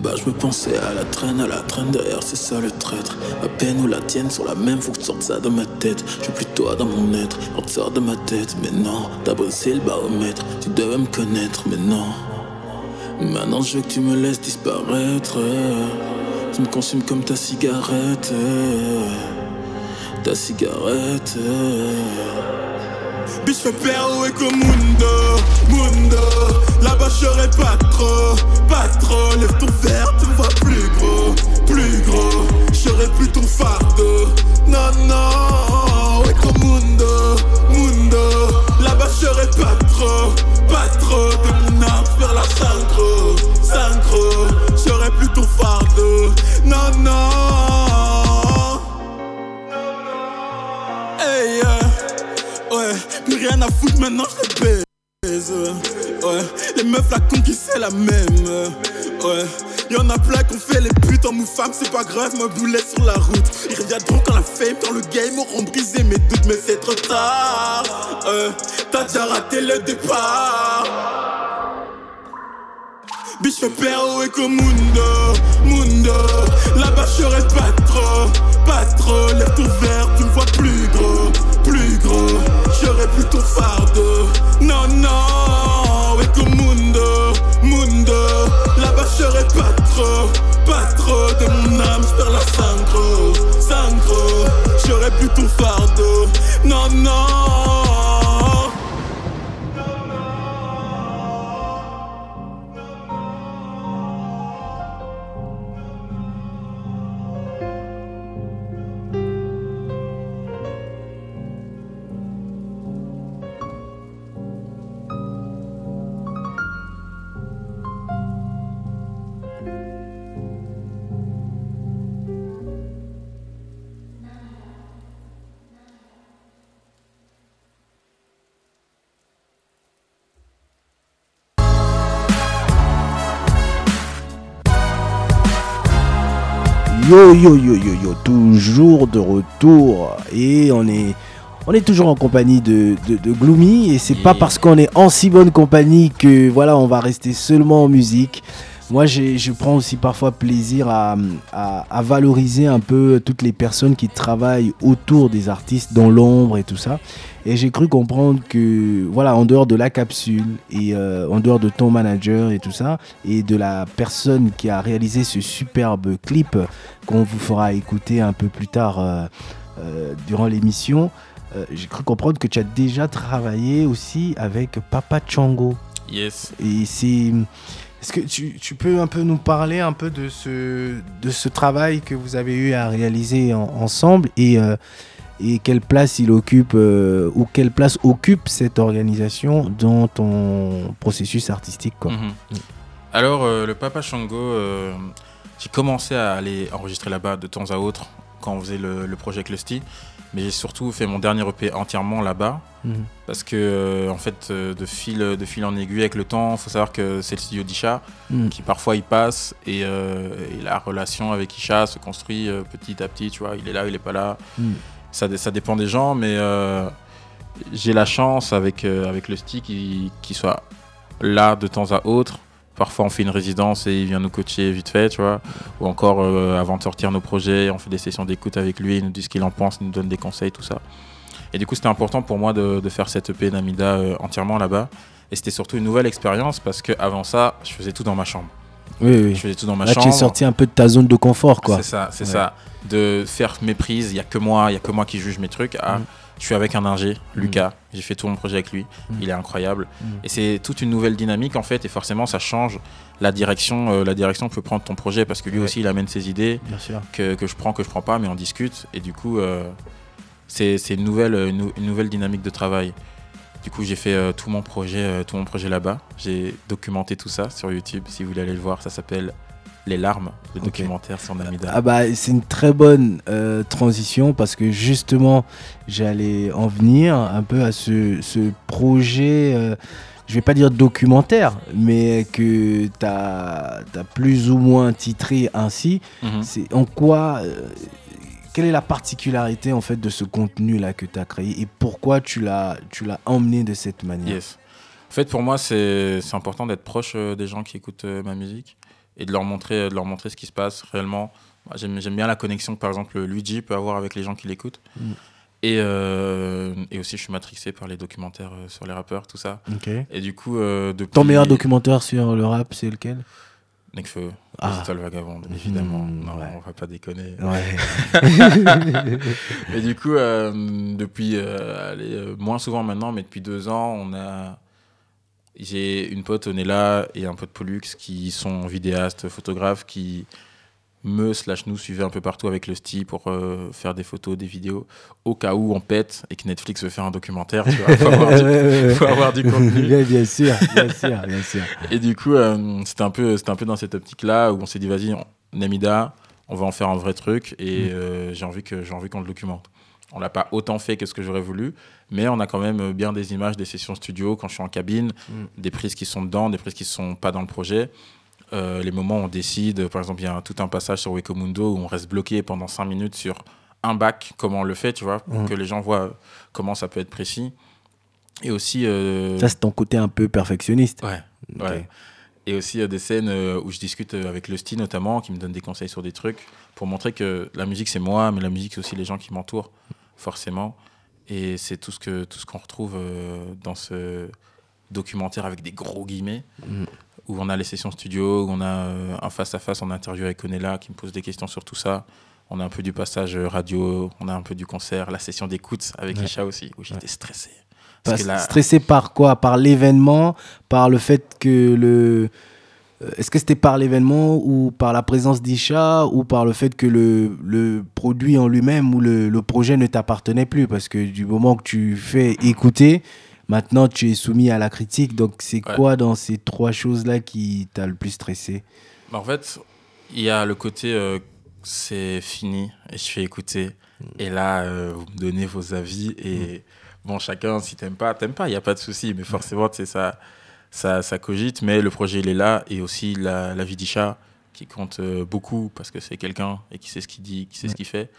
De bas, je me pensais à la traîne, à la traîne derrière, c'est ça le traître. Ma peine ou la tienne sont la même, faut que tu sortes ça de ma tête. Je suis plus toi dans mon être, on te sort de ma tête. Mais non, t'as bossé le baromètre, tu devais me connaître, mais non. Maintenant, je veux que tu me laisses disparaître. Tu me consumes comme ta cigarette. Ta cigarette. Bitch, fais perdre et comme Mundo, Mundo. Là-bas, je pas trop, pas trop. Lève ton verre, tu me vois plus gros, plus gros. J'aurais plus ton fardeau. Non, non, ouais, comme Mundo, Mundo. Là-bas, je pas trop, pas trop. De mon âme vers la synchro, synchro. J'aurais plus ton fardeau. Non, non. Plus rien à foutre maintenant, je baise. Ouais, les meufs la conquis c'est la même. Ouais, y'en a plein qu'on fait les putes en mou femme, c'est pas grave, me boulet sur la route. Ils reviendront quand la fame, quand le game auront brisé mes doutes, mais c'est trop tard. Ouais, t'as déjà raté le départ. Bitch, fais perdre et Mundo, Mundo. Là-bas, je pas trop, pas trop. Lève ton verre, tu me vois plus gros, plus gros. J'aurais plus ton fardeau. Non, non, ouais, comme Mundo, Mundo. Là-bas, je pas trop, pas trop. De mon âme, j'perds la synchro, synchro. J'aurais plus ton fardeau. Yo yo yo yo yo, toujours de retour. Et on est on est toujours en compagnie de, de, Gloomy. Et c'est pas parce qu'on est en si bonne compagnie que voilà on va rester seulement en musique. Moi je prends aussi parfois plaisir à, à, valoriser un peu toutes les personnes qui travaillent autour des artistes dans l'ombre et tout ça. Et j'ai cru comprendre que, voilà, en dehors de la capsule et euh, en dehors de ton manager et tout ça, et de la personne qui a réalisé ce superbe clip qu'on vous fera écouter un peu plus tard euh, euh, durant l'émission, j'ai cru comprendre que tu as déjà travaillé aussi avec Papa Chango. Yes. Et c'est. Est-ce que tu, tu, peux un peu nous parler un peu de ce, de ce travail que vous avez eu à réaliser ensemble et et quelle place il occupe euh, ou quelle place occupe cette organisation dans ton processus artistique quoi. Mhm. Alors euh, le Papa Shango, euh, j'ai commencé à aller enregistrer là-bas de temps à autre quand on faisait le, projet Clusty, mais j'ai surtout fait mon dernier EP entièrement là-bas mhm. parce que en fait de fil de fil en aiguille avec le temps, il faut savoir que c'est le studio d'Isha mhm. qui parfois il passe et, la relation avec Isha se construit petit à petit, tu vois, il est là, il est pas là ça, ça dépend des gens, mais euh, j'ai la chance avec, euh, avec le stick qu'il soit là de temps à autre. Parfois, on fait une résidence et il vient nous coacher vite fait, tu vois. Ou encore, euh, avant de sortir nos projets, on fait des sessions d'écoute avec lui, il nous dit ce qu'il en pense, il nous donne des conseils, tout ça. Et du coup, c'était important pour moi de, de faire cette EP d'Amida entièrement là-bas. Et c'était surtout une nouvelle expérience parce qu'avant ça, je faisais tout dans ma chambre. Oui, oui. Je faisais tout dans ma chambre. tu es sorti un peu de ta zone de confort, quoi. C'est ça, c'est ça. De faire mes prises, il n'y a que moi, il y a que moi qui juge mes trucs. Mm. Je suis avec un ingé, Lucas, mm. j'ai fait tout mon projet avec lui, mm. il est incroyable. Et c'est toute une nouvelle dynamique en fait, et forcément ça change la direction, euh, la direction peut prendre ton projet parce que lui aussi il amène ses idées Que, que, je prends, que je prends pas, mais on discute. Et du coup, euh, c'est une nouvelle, une, nouvelle dynamique de travail. Du coup, j'ai fait euh, tout mon projet, euh, tout mon projet là-bas. J'ai documenté tout ça sur YouTube. Si vous voulez aller le voir, ça s'appelle Les larmes, le documentaire sur Namida. Ah bah, c'est une très bonne euh, transition parce que justement, j'allais en venir un peu à ce, ce projet. je vais pas dire documentaire, mais que tu as, plus ou moins titré ainsi. Mhm. C'est en quoi quelle est la particularité en fait de ce contenu là que tu as créé et pourquoi tu l'as tu l'as emmené de cette manière? En fait, pour moi, c'est important d'être proche euh, des gens qui écoutent euh, ma musique et de leur montrer, de leur montrer ce qui se passe réellement. J'aime bien la connexion que par exemple Luigi peut avoir avec les gens qui l'écoutent. Mm. Et, euh, et, aussi, je suis matrixé par les documentaires euh, sur les rappeurs, tout ça. Et du coup, euh, depuis... Ton meilleur documentaire sur le rap, c'est lequel? Nekfeu, ah. le vagabond, évidemment. Hmm, non, on va pas déconner. Ouais. *laughs* et du coup, depuis, allez, moins souvent maintenant, mais depuis deux ans, on a j'ai une pote, Onella, et un pote Pollux qui sont vidéastes, photographes, qui me slash nous suivaient un peu partout avec le style pour euh, faire des photos, des vidéos, au cas où on pète et que Netflix veut faire un documentaire, vois, faut avoir du, *laughs* faut avoir du contenu. *laughs* bien, sûr, bien sûr, bien sûr. Et du coup, euh, c'était un peu, un peu dans cette optique-là où on s'est dit, vas-y, Namida, on va en faire un vrai truc et mm. euh, j'ai envie que j'ai envie qu'on le documente. On l'a pas autant fait que ce que j'aurais voulu, mais on a quand même bien des images des sessions studio quand je suis en cabine, mm. des prises qui sont dedans, des prises qui sont pas dans le projet. Euh, les moments où on décide, par exemple, il y a tout un passage sur Wekomundo où on reste bloqué pendant 5 minutes sur un bac, comment on le fait, tu vois, pour mm. que les gens voient comment ça peut être précis. Et aussi. Euh, ça, c'est ton côté un peu perfectionniste. Ouais. ouais. Et aussi, des scènes euh, où je discute avec le style notamment, qui me donne des conseils sur des trucs, pour montrer que la musique, c'est moi, mais la musique, c'est aussi les gens qui m'entourent, forcément. Et c'est tout ce que tout ce qu'on retrouve dans ce documentaire avec des gros guillemets. Mm où on a les sessions studio, où on a euh, un face-à-face, on a interview avec Onella qui me pose des questions sur tout ça. On a un peu du passage radio, on a un peu du concert, la session d'écoute avec ouais. aussi, où j'étais stressé. Stressé par quoi? Par l'événement? Par le fait que le. Euh, est-ce que c'était par l'événement ou par la présence d'Isha ou par le fait que le, le produit en lui-même ou le, le projet ne t'appartenait plus? Parce que du moment que tu fais écouter, Maintenant, tu es soumis à la critique. Donc, c'est quoi dans ces trois choses-là qui t'a le plus stressé? Bah, En fait, il y a le côté euh, c'est fini et je fais écouter. Mm. Et là, euh, vous me donnez vos avis. Et mm. bon, chacun, si t'aimes pas, t'aimes pas, il n'y a pas de souci. Mais forcément, c'est ça, ça, ça cogite. Mais le projet, il est là. Et aussi la, la vie d'Isha qui compte euh, beaucoup parce que c'est quelqu'un et qui sait ce qu'il dit, qui sait ce qu'il fait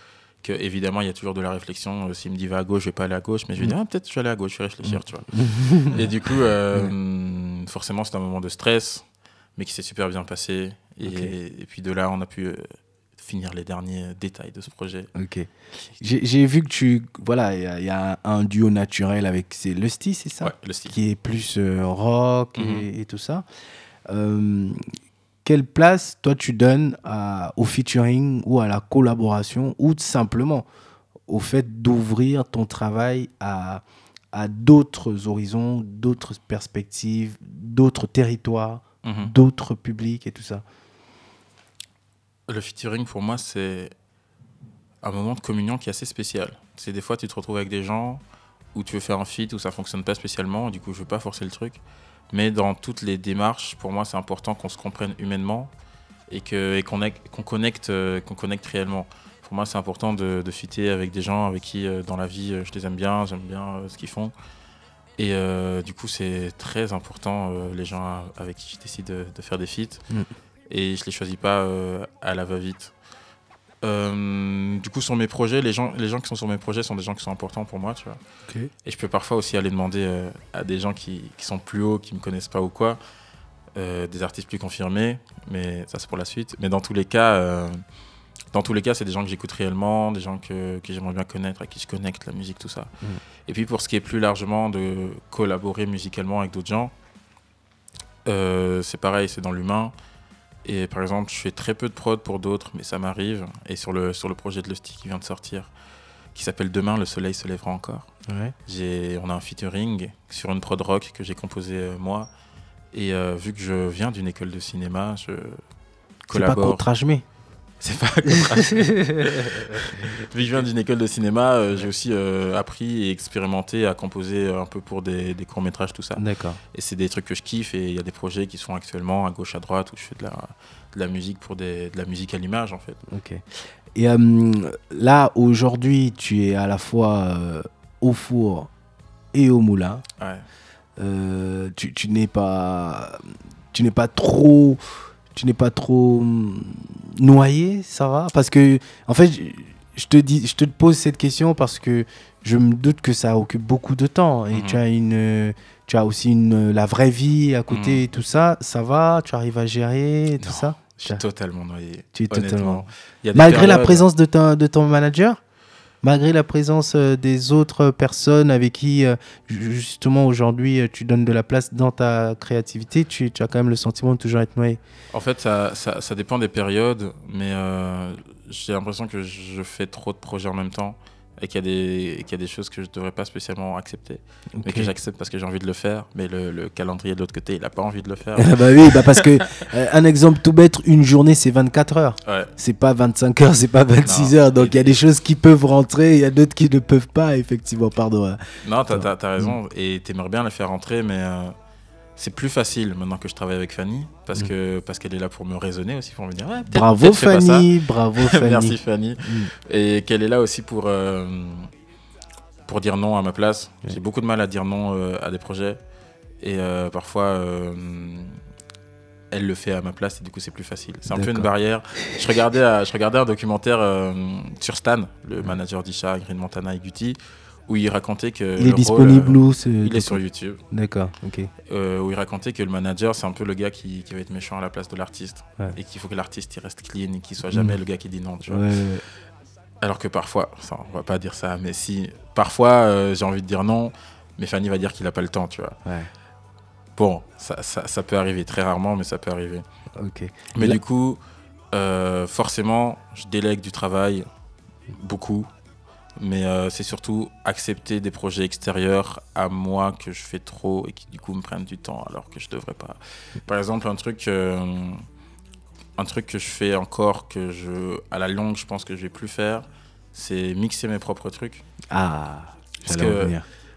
que évidemment il y a toujours de la réflexion euh, s'il me dit va à gauche je vais pas aller à gauche mais je vais dire ah, peut-être je vais aller à gauche je vais réfléchir mm. tu vois *laughs* et du coup euh, forcément c'est un moment de stress mais qui s'est super bien passé et, puis de là on a pu finir les derniers détails de ce projet ok j'ai vu que tu voilà il y, a un duo naturel avec c'est Lusty c'est ça? Ouais, Lusty. qui est plus rock et, mm-hmm. et, tout ça quelle place toi tu donnes au featuring ou à la collaboration ou simplement au fait d'ouvrir ton travail à, à d'autres horizons, d'autres perspectives, d'autres territoires, mhm. d'autres publics et tout ça? Le featuring pour moi c'est un moment de communion qui est assez spécial. C'est des fois tu te retrouves avec des gens où tu veux faire un feat où ça fonctionne pas spécialement, du coup je veux pas forcer le truc. Mais dans toutes les démarches, pour moi, c'est important qu'on se comprenne humainement et qu'on connecte, euh, connecte réellement. Pour moi, c'est important de, de fitter avec des gens avec qui, euh, dans la vie, euh, je les aime bien, j'aime bien ce qu'ils font. Et du coup, c'est très important, les gens avec qui je décide de, faire des feats. Mm. Et je ne les choisis pas à la va-vite. Euh, du coup, sur mes projets, les gens, les gens qui sont sur mes projets sont des gens qui sont importants pour moi, tu vois. Et je peux parfois aussi aller demander euh, à des gens qui, qui, sont plus hauts, qui me connaissent pas ou quoi, euh, des artistes plus confirmés, mais ça c'est pour la suite. Mais dans tous les cas, dans tous les cas, c'est des gens que j'écoute réellement, des gens que, que j'aimerais bien connaître, à qui je connecte la musique, tout ça. Mm. Et puis pour ce qui est plus largement de collaborer musicalement avec d'autres gens, c'est pareil, c'est dans l'humain. Et par exemple, je fais très peu de prod pour d'autres, mais ça m'arrive. Et sur le, sur le projet de Lusty qui vient de sortir, qui s'appelle Demain, le soleil se lèvera encore. Ouais. On a un featuring sur une prod rock que j'ai composé euh, moi. Et euh, vu que je viens d'une école de cinéma, je collabore. C'est pas c'est pas *laughs* Vu que je viens d'une école de cinéma, euh, j'ai aussi euh, appris et expérimenté à composer un peu pour des, courts-métrages, tout ça. D'accord. Et c'est des trucs que je kiffe et il y a des projets qui sont actuellement à gauche, à droite où je fais de la, de la musique pour des, de la musique à l'image en fait. Ok. Et euh, là, aujourd'hui, tu es à la fois au four et au moulin. Ouais. tu, tu n'es pas, tu n'es pas trop tu n'es pas trop hum, noyé, ça va Parce que, en fait, je te, dis, je te pose cette question parce que je me doute que ça occupe beaucoup de temps. Et mhm. tu, as une, tu as aussi une, la vraie vie à côté, mhm. tout ça. Ça va? Tu arrives à gérer tout ça? Je suis totalement noyé. Tu es totalement. Malgré la présence de, de ton manager? Malgré la présence euh, des autres personnes avec qui, euh, justement, aujourd'hui, euh, tu donnes de la place dans ta créativité, tu, as quand même le sentiment de toujours être noyé. En fait, ça, ça, dépend des périodes, mais j'ai l'impression que je fais trop de projets en même temps et qu'il y, y, a des choses que je ne devrais pas spécialement accepter, mais que j'accepte parce que j'ai envie de le faire. Mais le, calendrier de l'autre côté, il n'a pas envie de le faire. *laughs* bah oui, bah parce que, euh, un exemple tout bête, une journée c'est 24 heures. Ouais. C'est pas 25 heures, c'est pas 26 heures. Donc il y a des choses qui peuvent rentrer, il y a d'autres qui ne peuvent pas, effectivement, pardon. Non, tu as, raison, et tu aimerais bien les faire rentrer, mais. Euh, c'est plus facile maintenant que je travaille avec Fanny parce mm. que parce qu'elle est là pour me raisonner aussi pour me dire bravo Fanny bravo *laughs* Fanny merci Fanny. Mm. et qu'elle est là aussi pour euh, pour dire non à ma place. J'ai beaucoup de mal à dire non euh, à des projets. Et euh, parfois elle le fait à ma place et du coup c'est plus facile. C'est un peu une barrière. Je regardais je regardais un documentaire sur Stan le manager d'Isha Green Montana et Guti où il racontait que. Il est disponible où Il est sur YouTube. D'accord, ok. Euh, où il racontait que le manager, c'est un peu le gars qui, qui, va être méchant à la place de l'artiste. Et qu'il faut que l'artiste reste clean et qu'il soit jamais mm. le gars qui dit non, tu vois. Alors que parfois, ça, on va pas dire ça, mais si. Parfois, euh, j'ai envie de dire non, mais Fanny va dire qu'il a pas le temps, tu vois. Bon, ça, ça, ça, peut arriver, très rarement, mais ça peut arriver. Ok. Mais du coup, euh, forcément, je délègue du travail beaucoup mais euh, c'est surtout accepter des projets extérieurs à moi que je fais trop et qui du coup me prennent du temps alors que je devrais pas. Par exemple, un truc, euh, un truc que je fais encore que je, à la longue, je pense que je vais plus faire, c'est mixer mes propres trucs. Ah, parce que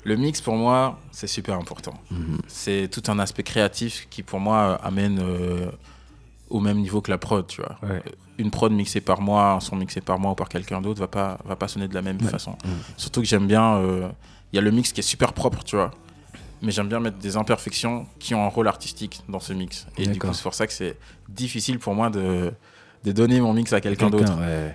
le mix pour moi, c'est super important. Mhm. C'est tout un aspect créatif qui pour moi amène euh, au même niveau que la prod, tu vois. Une prod mixée par moi, un son mixé par moi ou par quelqu'un d'autre va pas, va pas sonner de la même façon. Mm. Surtout que j'aime bien, il euh, y a le mix qui est super propre, tu vois. Mais j'aime bien mettre des imperfections qui ont un rôle artistique dans ce mix. Et du coup, c'est pour ça que c'est difficile pour moi de, de donner mon mix à quelqu'un d'autre.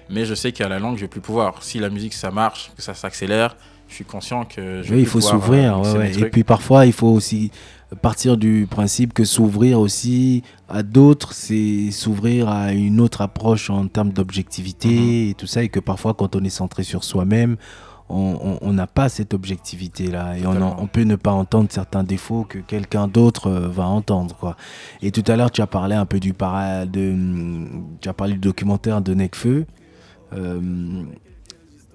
Mais je sais qu'à la langue, je vais plus pouvoir. Si la musique, ça marche, que ça s'accélère, je suis conscient que je oui, il faut s'ouvrir. Euh, et puis parfois, il faut aussi partir du principe que s'ouvrir aussi à d'autres, c'est s'ouvrir à une autre approche en termes d'objectivité mhm. et tout ça, et que parfois quand on est centré sur soi-même, on n'a pas cette objectivité-là et on, peut ne pas entendre certains défauts que quelqu'un d'autre euh, va entendre. Quoi. Et tout à l'heure, tu as parlé un peu du, para de, tu as parlé du documentaire de Necfeu. Euh,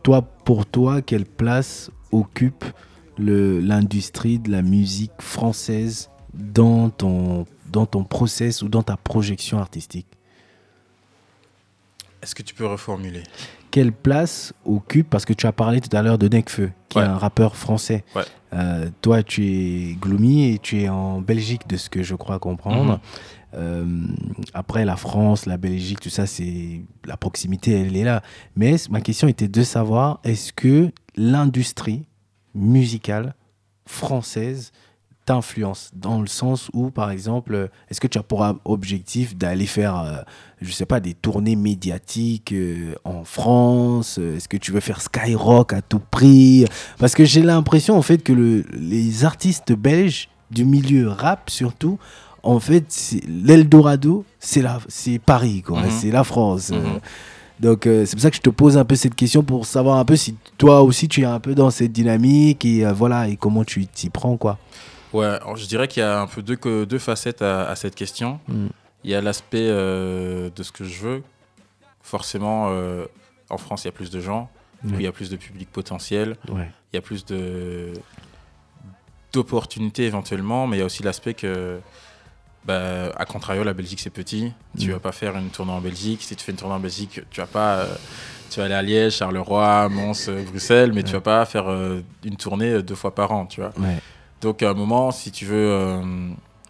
toi, pour toi, quelle place occupe l'industrie de la musique française dans ton, dans ton process ou dans ta projection artistique Est-ce que tu peux reformuler? Quelle place occupe, parce que tu as parlé tout à l'heure de Nekfeu, qui est un rappeur français. Euh, toi, tu es Gloomy et tu es en Belgique, de ce que je crois comprendre. Mhm. Euh, après, la France, la Belgique, tout ça, c'est la proximité, elle est là. Mais ma question était de savoir, est-ce que l'industrie musicale française t'influence dans le sens où, par exemple, est-ce que tu as pour objectif d'aller faire, euh, je sais pas, des tournées médiatiques euh, en France Est-ce que tu veux faire Skyrock à tout prix? Parce que j'ai l'impression, en fait, que le, les artistes belges du milieu rap, surtout, en fait, l'Eldorado, c'est Paris, quoi. Mhm. C'est la France. Mhm. Donc euh, c'est pour ça que je te pose un peu cette question pour savoir un peu si toi aussi tu es un peu dans cette dynamique et euh, voilà et comment tu t'y prends quoi. Ouais, je dirais qu'il y a un peu deux, deux facettes à, cette question. Mm. Il y a l'aspect euh, de ce que je veux. Forcément, en France, il y a plus de gens, il y a plus de public potentiel, il y a plus de d'opportunités éventuellement, mais il y a aussi l'aspect que bah, à contrario, la Belgique c'est petit. Tu mm. vas pas faire une tournée en Belgique. Si tu fais une tournée en Belgique, tu vas pas. Euh, tu vas aller à Liège, Charleroi, Mons, euh, Bruxelles, mais tu vas pas faire euh, une tournée deux fois par an, tu vois. Donc à un moment, si tu veux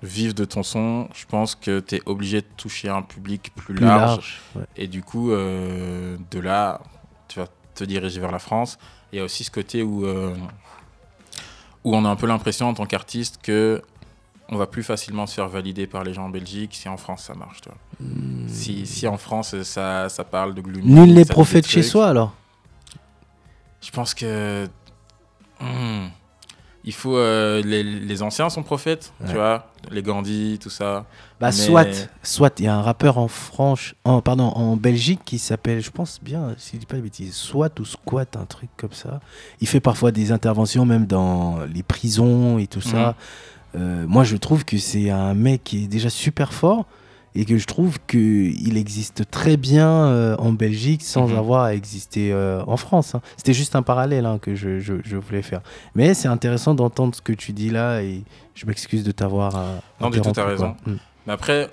vivre de ton son, je pense que tu es obligé de toucher un public plus, large. Et du coup, de là, tu vas te diriger vers la France. Il y a aussi ce côté où, où on a un peu l'impression en tant qu'artiste que on va plus facilement se faire valider par les gens en Belgique si en France ça marche. Toi. Hmm. Si, si, en France ça, ça parle de gloomy. Nul n'est prophète chez soi alors Je pense que. Hmm, il faut euh, les, les anciens sont prophètes, Ouais. tu vois, les Gandhi, tout ça. Bah, Mais- soit, soit, il y a un rappeur en France, en, pardon, en Belgique qui s'appelle, je pense bien, si je dis pas de bêtises, Soit ou Squat, un truc comme ça. Il fait parfois des interventions même dans les prisons et tout ça. Euh, moi, je trouve que c'est un mec qui est déjà super fort et que je trouve qu'il existe très bien euh, en Belgique sans Mhm. avoir à exister euh, en France. hein. C'était juste un parallèle hein, que je, je- je voulais faire. Mais c'est intéressant d'entendre ce que tu dis là et je m'excuse de t'avoir. Non, du tout, t'as raison. Mm. Mais après,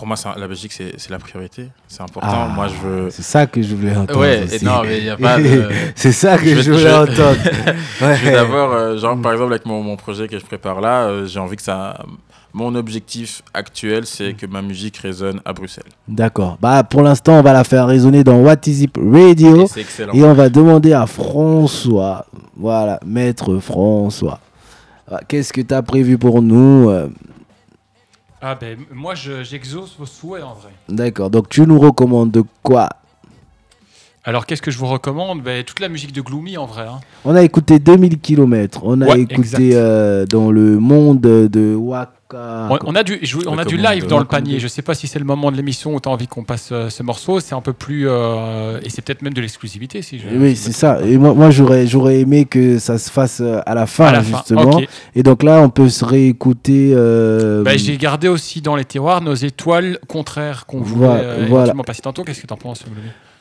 pour moi, la Belgique, c'est la priorité. C'est important. Ah, moi, je veux. C'est ça que je voulais entendre. Ouais, aussi. non, mais il n'y a pas de. *laughs* c'est ça que Je voulais je- entendre. *laughs* Ouais. Je d'abord, euh, genre par exemple avec mon, mon projet que je prépare là, euh, j'ai envie que ça. Mon objectif actuel, c'est que ma musique résonne à Bruxelles. D'accord. Bah, pour l'instant, on va la faire résonner dans What Is It Radio. Et c'est excellent. Et on va demander à François, voilà, maître François, qu'est-ce que tu as prévu pour nous euh, Ah ben, moi, je- j'exauce vos souhaits en vrai. D'accord, donc tu nous recommandes de quoi? Alors, qu'est-ce que je vous recommande? Ben, Toute la musique de Gloomy en vrai. hein. On a écouté 2000 km, on a Ouais, écouté euh, dans le monde de On, on a du, je- on a du live dans le panier. Je sais pas si c'est le moment de l'émission où tu as envie qu'on passe euh, ce morceau. C'est un peu plus. euh, et c'est peut-être même de l'exclusivité si je. Oui, si c'est ça. Et moi, moi j'aurais, j'aurais aimé que ça se fasse euh, à la fin, pas. À la fin. justement. Et donc là, on peut se réécouter. euh, Ben, J'ai gardé aussi dans les tiroirs nos étoiles contraires qu'on voulait Voilà, euh, voilà. passer tantôt. Qu'est-ce que tu en penses,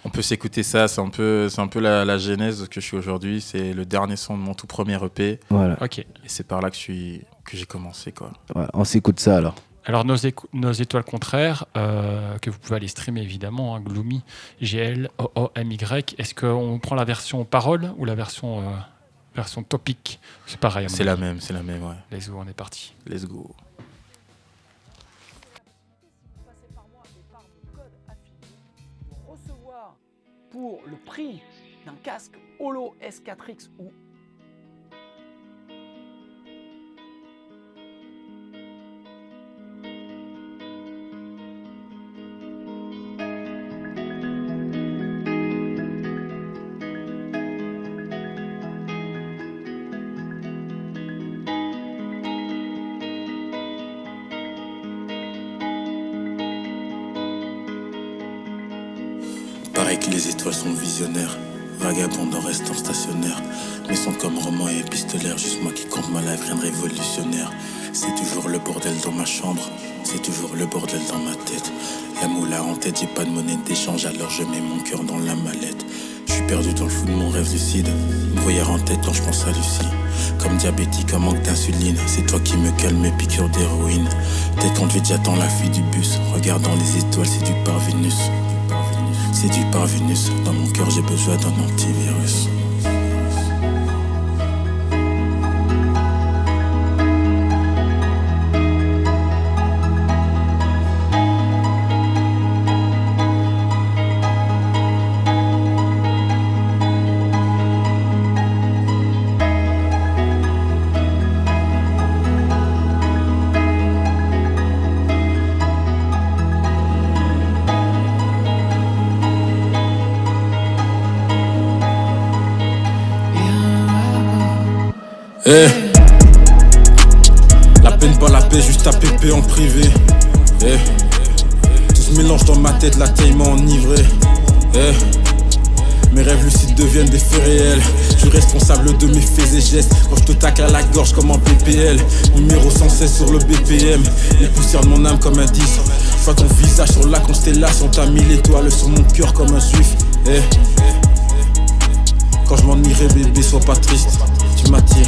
On peut s'écouter ça, c'est un peu, c'est un peu la, la genèse que je suis aujourd'hui. C'est le dernier son de mon tout premier EP. Voilà, Ok. Et c'est par là que je suis, que j'ai commencé quoi. on s'écoute ça alors. Alors, nos, nos étoiles contraires, euh, que vous pouvez aller streamer évidemment, hein, Gloomy, G-L-O-O-M-Y. Est-ce qu'on prend la version parole ou la version, euh, version topic C'est pareil. C'est la même, c'est la même, ouais. Let's go, on est parti. Let's go. passez par moi et par mon code affilié pour recevoir pour le prix d'un casque Holo S4X ou dans ma chambre. C'est toujours le bordel dans ma tête. La moula en tête, j'ai pas de monnaie d'échange. Alors je mets mon cœur dans la mallette. Je suis perdu dans le flou de mon rêve lucide. Une voyeur en tête quand je pense à Lucie. Comme diabétique en manque d'insuline. C'est toi qui me calme mes piqûres d'héroïne. Tête en vide, j'attends la fuite du bus. Regardant les étoiles, c'est du parvenus. C'est du parvenus. Dans mon cœur, j'ai besoin d'un antivirus. Eh La peine, pas la paix, juste à pépé en privé. Eh Tout se mélange dans ma tête, la taille m'a enivré. Eh mes rêves lucides deviennent des faits réels. Je suis responsable de mes faits et gestes. Quand je te tacle à la gorge comme un PPL. Numéro 116 sur le BPM. Les poussières de mon âme comme un 10. Je vois ton visage sur la constellation. T'as mille étoiles sur mon cœur comme un juif. Eh Quand je m'ennuierai, bébé, sois pas triste. Tu m'attires,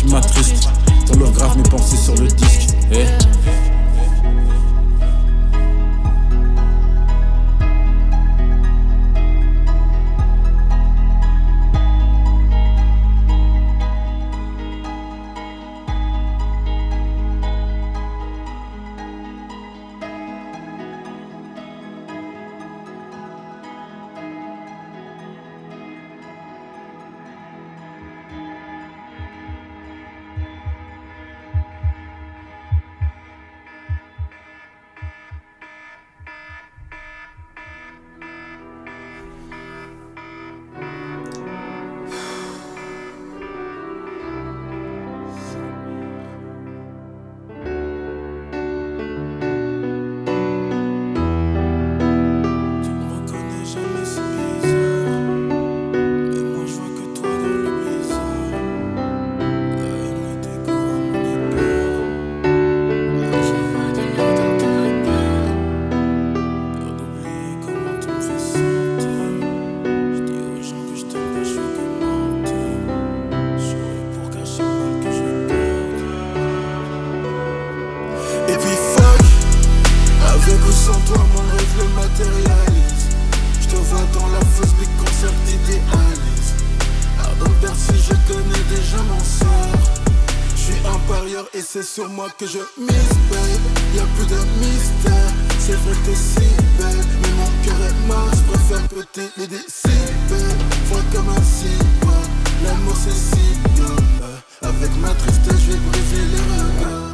tu m'attristes. Ton love grave mes pensées sur le disque. Eh sur moi que je mise, babe. Y'a plus de mystère, c'est vrai que t'es si belle. Mais mon cœur est mort, je préfère peut-être les décider. Vois comme un cibor, l'amour c'est si bien. Euh, avec ma tristesse, je vais briser les regards.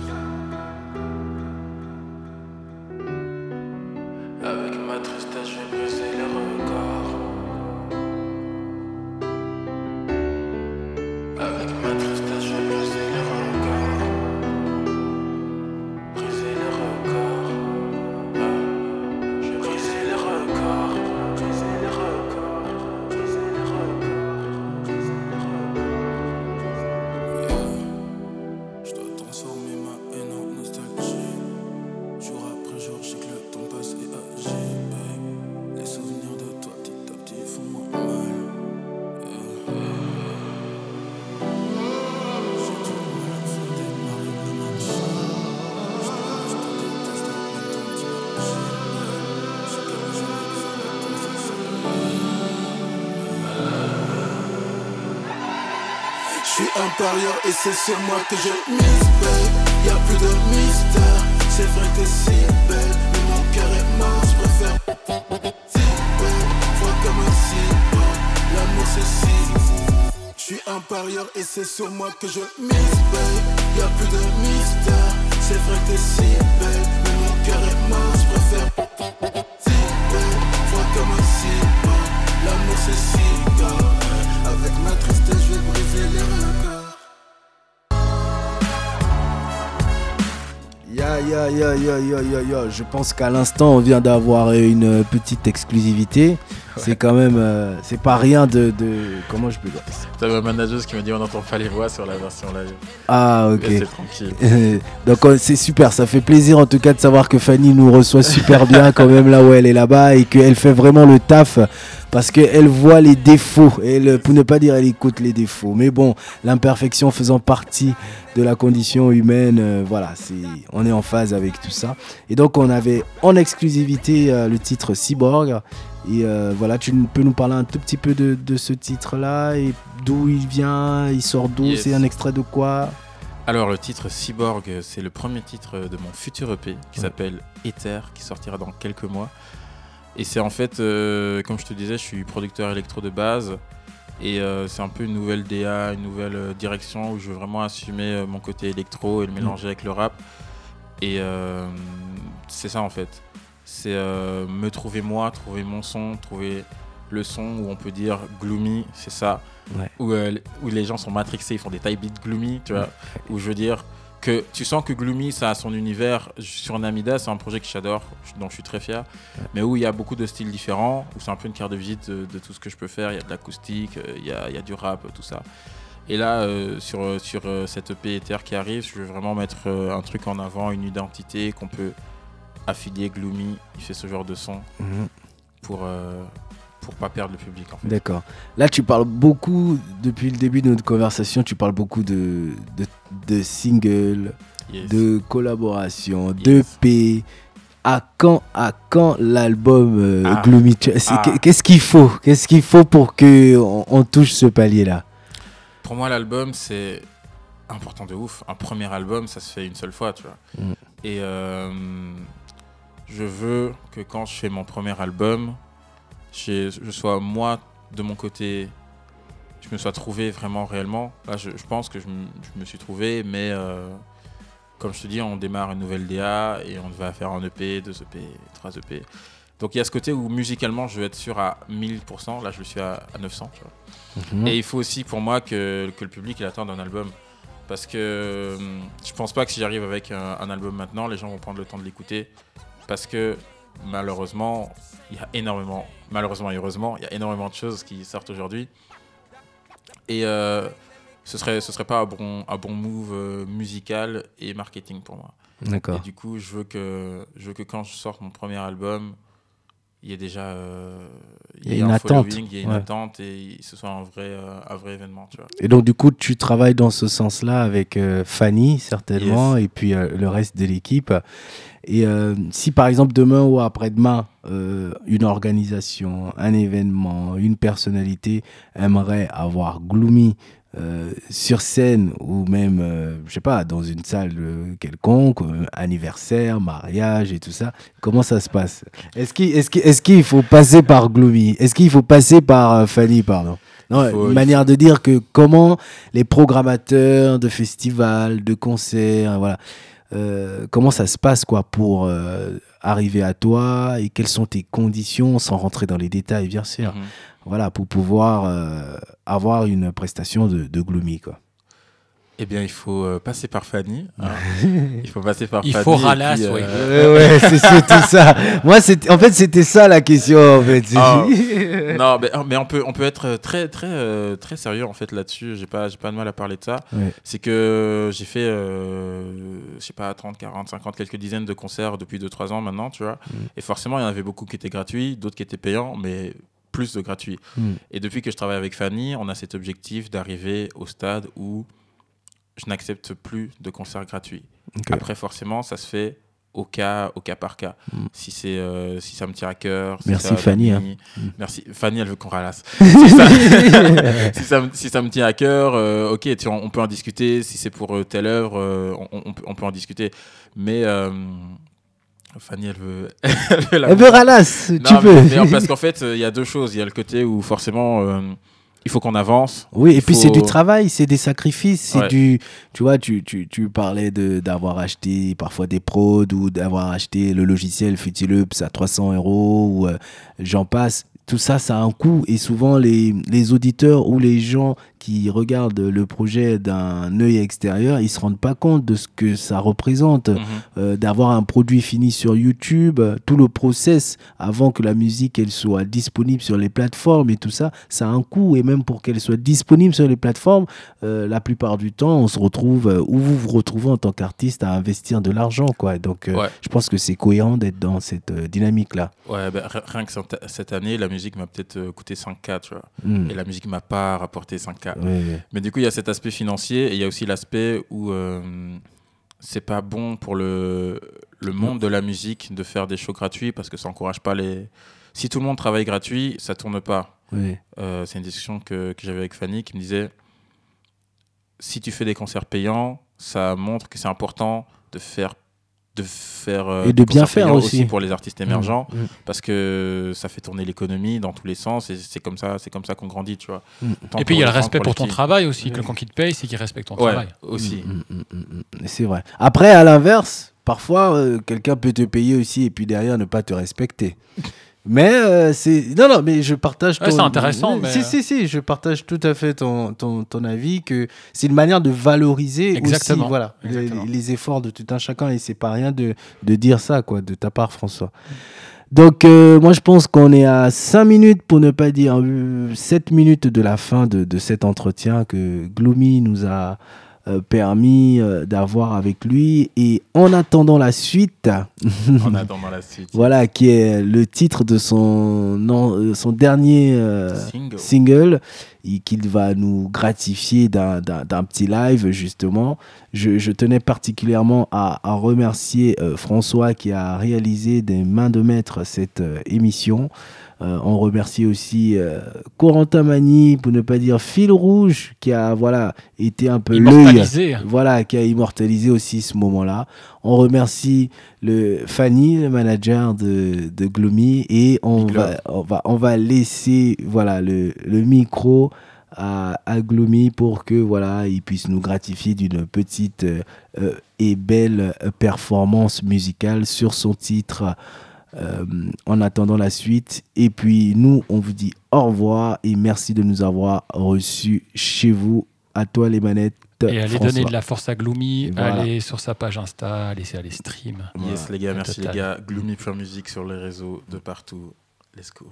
Parieur et c'est sur moi que je mise, babe. Y'a plus de mystère, c'est vrai t'es si belle. Mais mon cœur est mort, je préfère. Vois comme un cibor, l'amour c'est si. Je suis un parieur et c'est sur moi que je mise, babe. Y'a plus de mystère, c'est vrai t'es si belle. Mais mon cœur est mort, je préfère Je pense qu'à l'instant on vient d'avoir une petite exclusivité. C'est quand même, euh, c'est pas rien de, de- comment je peux dire. T'avais ma manageuse qui m'a dit on n'entend pas les voix sur la version live. Ah ok. Restez tranquille. *laughs* Donc c'est super, ça fait plaisir en tout cas de savoir que Fanny nous reçoit super bien *laughs* quand même là où elle est là-bas et qu'elle fait vraiment le taf parce qu'elle voit les défauts, elle, pour ne pas dire elle écoute les défauts. Mais bon, l'imperfection faisant partie de la condition humaine, euh, voilà, c'est, on est en phase avec tout ça. Et donc on avait en exclusivité euh, le titre Cyborg. Et euh, voilà, tu peux nous parler un tout petit peu de, de ce titre-là et d'où il vient, il sort d'où, Yes. c'est un extrait de quoi? Alors le titre Cyborg, c'est le premier titre de mon futur EP qui Ouais. s'appelle Ether, qui sortira dans quelques mois. Et c'est en fait, euh, comme je te disais, je suis producteur électro de base. Et euh, c'est un peu une nouvelle DA, une nouvelle direction où je veux vraiment assumer mon côté électro et le mélanger avec le rap. Et c'est ça en fait. C'est euh, me trouver moi, trouver mon son, trouver le son où on peut dire gloomy, c'est ça. Ouais. Où, euh, où les gens sont matrixés, ils font des type beats gloomy, tu vois. Où je veux dire que tu sens que Gloomy, ça a son univers. Sur Namida, c'est un projet que j'adore, dont je suis très fier. Mais où il y a beaucoup de styles différents, où c'est un peu une carte de visite de, de tout ce que je peux faire. Il y a de l'acoustique, euh, il y a, il y a du rap, tout ça. Et là, euh, sur, sur euh, cette EP Ether qui arrive, je veux vraiment mettre euh, un truc en avant, une identité qu'on peut affilier Gloomy. Il fait ce genre de son pour, euh, pour pas perdre le public. En fait. D'accord. Là, tu parles beaucoup, depuis le début de notre conversation, tu parles beaucoup de, de, de singles, Yes. de collaborations, Yes. d'EP. À quand, à quand l'album euh, Ah. Gloomy? Ah. Qu'est-ce qu'il faut? Qu'est-ce qu'il faut pour que on, on touche ce palier-là? Pour moi, l'album, c'est important de ouf. Un premier album, ça se fait une seule fois, tu vois. Mm. Et euh, je veux que quand je fais mon premier album, je sois moi, de mon côté, je me sois trouvé vraiment réellement. Là, je, je pense que je, me- je me suis trouvé, mais euh, comme je te dis, on démarre une nouvelle DA et on va faire un EP, deux EP, trois EP. Donc il y a ce côté où musicalement, je veux être sûr à 1000%. Là, je le suis à, à 900, tu vois. Mhm. Et il faut aussi pour moi que, que le public il attende un album. Parce que hum, je pense pas que si j'arrive avec un, un album maintenant, les gens vont prendre le temps de l'écouter. Parce que malheureusement, il y a énormément, malheureusement et heureusement, il y a énormément de choses qui sortent aujourd'hui. Et euh, ce serait, ce serait pas un bon, un bon move euh, musical et marketing pour moi. D'accord. Et du coup, je veux que, je veux que quand je sorte mon premier album, il y ait déjà euh, Il y a ait une un attente, il y ait une ouais. attente et ce soit un vrai, euh, un vrai événement. Tu vois. Et donc, du coup, tu travailles dans ce sens-là avec euh, Fanny, certainement, et puis le reste de l'équipe. Et euh, si, par exemple, demain ou après-demain, euh, une organisation, un événement, une personnalité aimerait avoir Gloomy euh, sur scène ou même, je sais pas, dans une salle quelconque, anniversaire, mariage et tout ça, comment ça se passe? Est-ce qu'il est est faut passer par Gloomy? Est-ce qu'il faut passer par Fanny, pardon? Non, Il faut- une manière de dire que comment les programmateurs de festivals, de concerts, voilà, euh, comment ça se passe quoi pour euh, arriver à toi et quelles sont tes conditions sans rentrer dans les détails bien sûr Mhm. voilà pour pouvoir euh, avoir une prestation de, de Gloomy quoi Eh bien, il faut euh, passer par Fanny. hein. *laughs* il faut passer par Il Fanny. faut et puis, Ralas, euh, oui. ouais, ouais *laughs* c'est surtout ça moi c'était en fait c'était ça la question en fait Ah. *laughs* non, mais, mais on peut on peut être très très euh, très sérieux en fait là-dessus. J'ai pas j'ai pas de mal à parler de ça. Ouais. C'est que j'ai fait euh, je sais pas 30, 40, 50 quelques dizaines de concerts depuis 2 3 ans maintenant, tu vois. Mm. Et forcément, il y en avait beaucoup qui étaient gratuits, d'autres qui étaient payants, mais plus de gratuits. Mm. Et depuis que je travaille avec Fanny, on a cet objectif d'arriver au stade où je n'accepte plus de concerts gratuits. Après, forcément, ça se fait au cas, au cas par cas. Mm. Si, c'est, euh, si ça me tient à cœur. si Merci, ça Fanny, hein. Merci. Fanny, elle veut qu'on ralasse. *laughs* si, ça, *laughs* si, ça, me- si ça me tient à cœur, euh, ok, tu- on, on peut en discuter. Si c'est pour euh, telle œuvre, euh, on, on peut, on peut en discuter. Mais euh, Fanny, elle veut, *laughs* elle veut la Eh ben, Ralas, Non, tu mais- peux mais parce qu'en fait, il y a deux choses. Il y a le côté où forcément, il faut qu'on avance. Oui, et puis c'est du travail, c'est des sacrifices, c'est Ouais. du... Tu vois, tu, tu, tu parlais de- d'avoir acheté parfois des prods ou d'avoir acheté le logiciel Futilups à 300 euros ou euh, j'en passe. Tout ça, ça a un coût et souvent les, les auditeurs ou les gens qui regardent le projet d'un œil extérieur, ils se rendent pas compte de ce que ça représente Mhm. euh, d'avoir un produit fini sur YouTube, tout le process avant que la musique elle soit disponible sur les plateformes et tout ça, ça a un coût et même pour qu'elle soit disponible sur les plateformes, euh, la plupart du temps on se retrouve euh, où vous vous retrouvez en tant qu'artiste à investir de l'argent quoi. Donc euh, Ouais. je pense que c'est cohérent d'être dans cette dynamique là. Ouais, bah, ri- rien que cette- année, la musique m'a peut-être coûté 5K, tu vois. Hmm. Et la musique m'a pas rapporté 5K. Mais du coup, il y a cet aspect financier et il y a aussi l'aspect où euh, c'est pas bon pour le, le monde de la musique de faire des shows gratuits parce que ça encourage pas les. Si tout le monde travaille gratuit, ça tourne pas. Euh, c'est une discussion que, que j'avais avec Fanny qui me disait si tu fais des concerts payants, ça montre que c'est important de faire de faire euh, Et de bien faire aussi. pour les artistes émergents Mm. parce que ça fait tourner l'économie dans tous les sens et c'est comme ça c'est comme ça qu'on grandit tu vois Mm. Tant Et puis il y a le respect pour ton travail aussi. Quelqu'un qui te paye, c'est qu'il respecte ton ouais travail. aussi. C'est vrai. Après, à l'inverse, parfois, euh, quelqu'un peut te payer aussi et puis derrière ne pas te respecter. Mais euh, c'est. Non, non, mais je partage Ouais, c'est intéressant, mais- Si, si, si, je partage tout à fait ton, ton, ton avis que c'est une manière de valoriser Exactement. aussi voilà, les, Exactement. les efforts de tout un chacun et c'est pas rien de, de dire ça, quoi, de ta part, François. Donc, euh, moi, je pense qu'on est à 5 minutes, pour ne pas dire 7 minutes de la fin de, de cet entretien que Gloomy nous a euh, permis euh, d'avoir avec lui. Et en attendant la suite, *laughs* en attendant la suite voilà, qui est le titre de son, non, euh, son dernier euh, single single, et qu'il va nous gratifier d'un- petit live, justement. Je, je tenais particulièrement à, à remercier euh, François qui a réalisé des mains de maître cette euh, émission. Euh, on remercie aussi euh, Corentin Mani, pour ne pas dire Fil Rouge, qui a voilà, été un peu l'œil Immortalisé. voilà, qui a immortalisé aussi ce moment-là. On remercie le Fanny, le manager de, de Gloomy, et on Big va, love. on va, on va laisser voilà, le, le micro à, à Gloomy pour que voilà, il puisse nous gratifier d'une petite euh, et belle performance musicale sur son titre. Euh, en attendant la suite. Et puis nous, on vous dit au revoir et merci de nous avoir reçus chez vous. À toi les manettes. Et allez François. donner de la force à Gloomy, voilà. allez sur sa page Insta, allez aller stream. yes les gars merci les gars Gloomy Pure Music sur les réseaux de partout let's go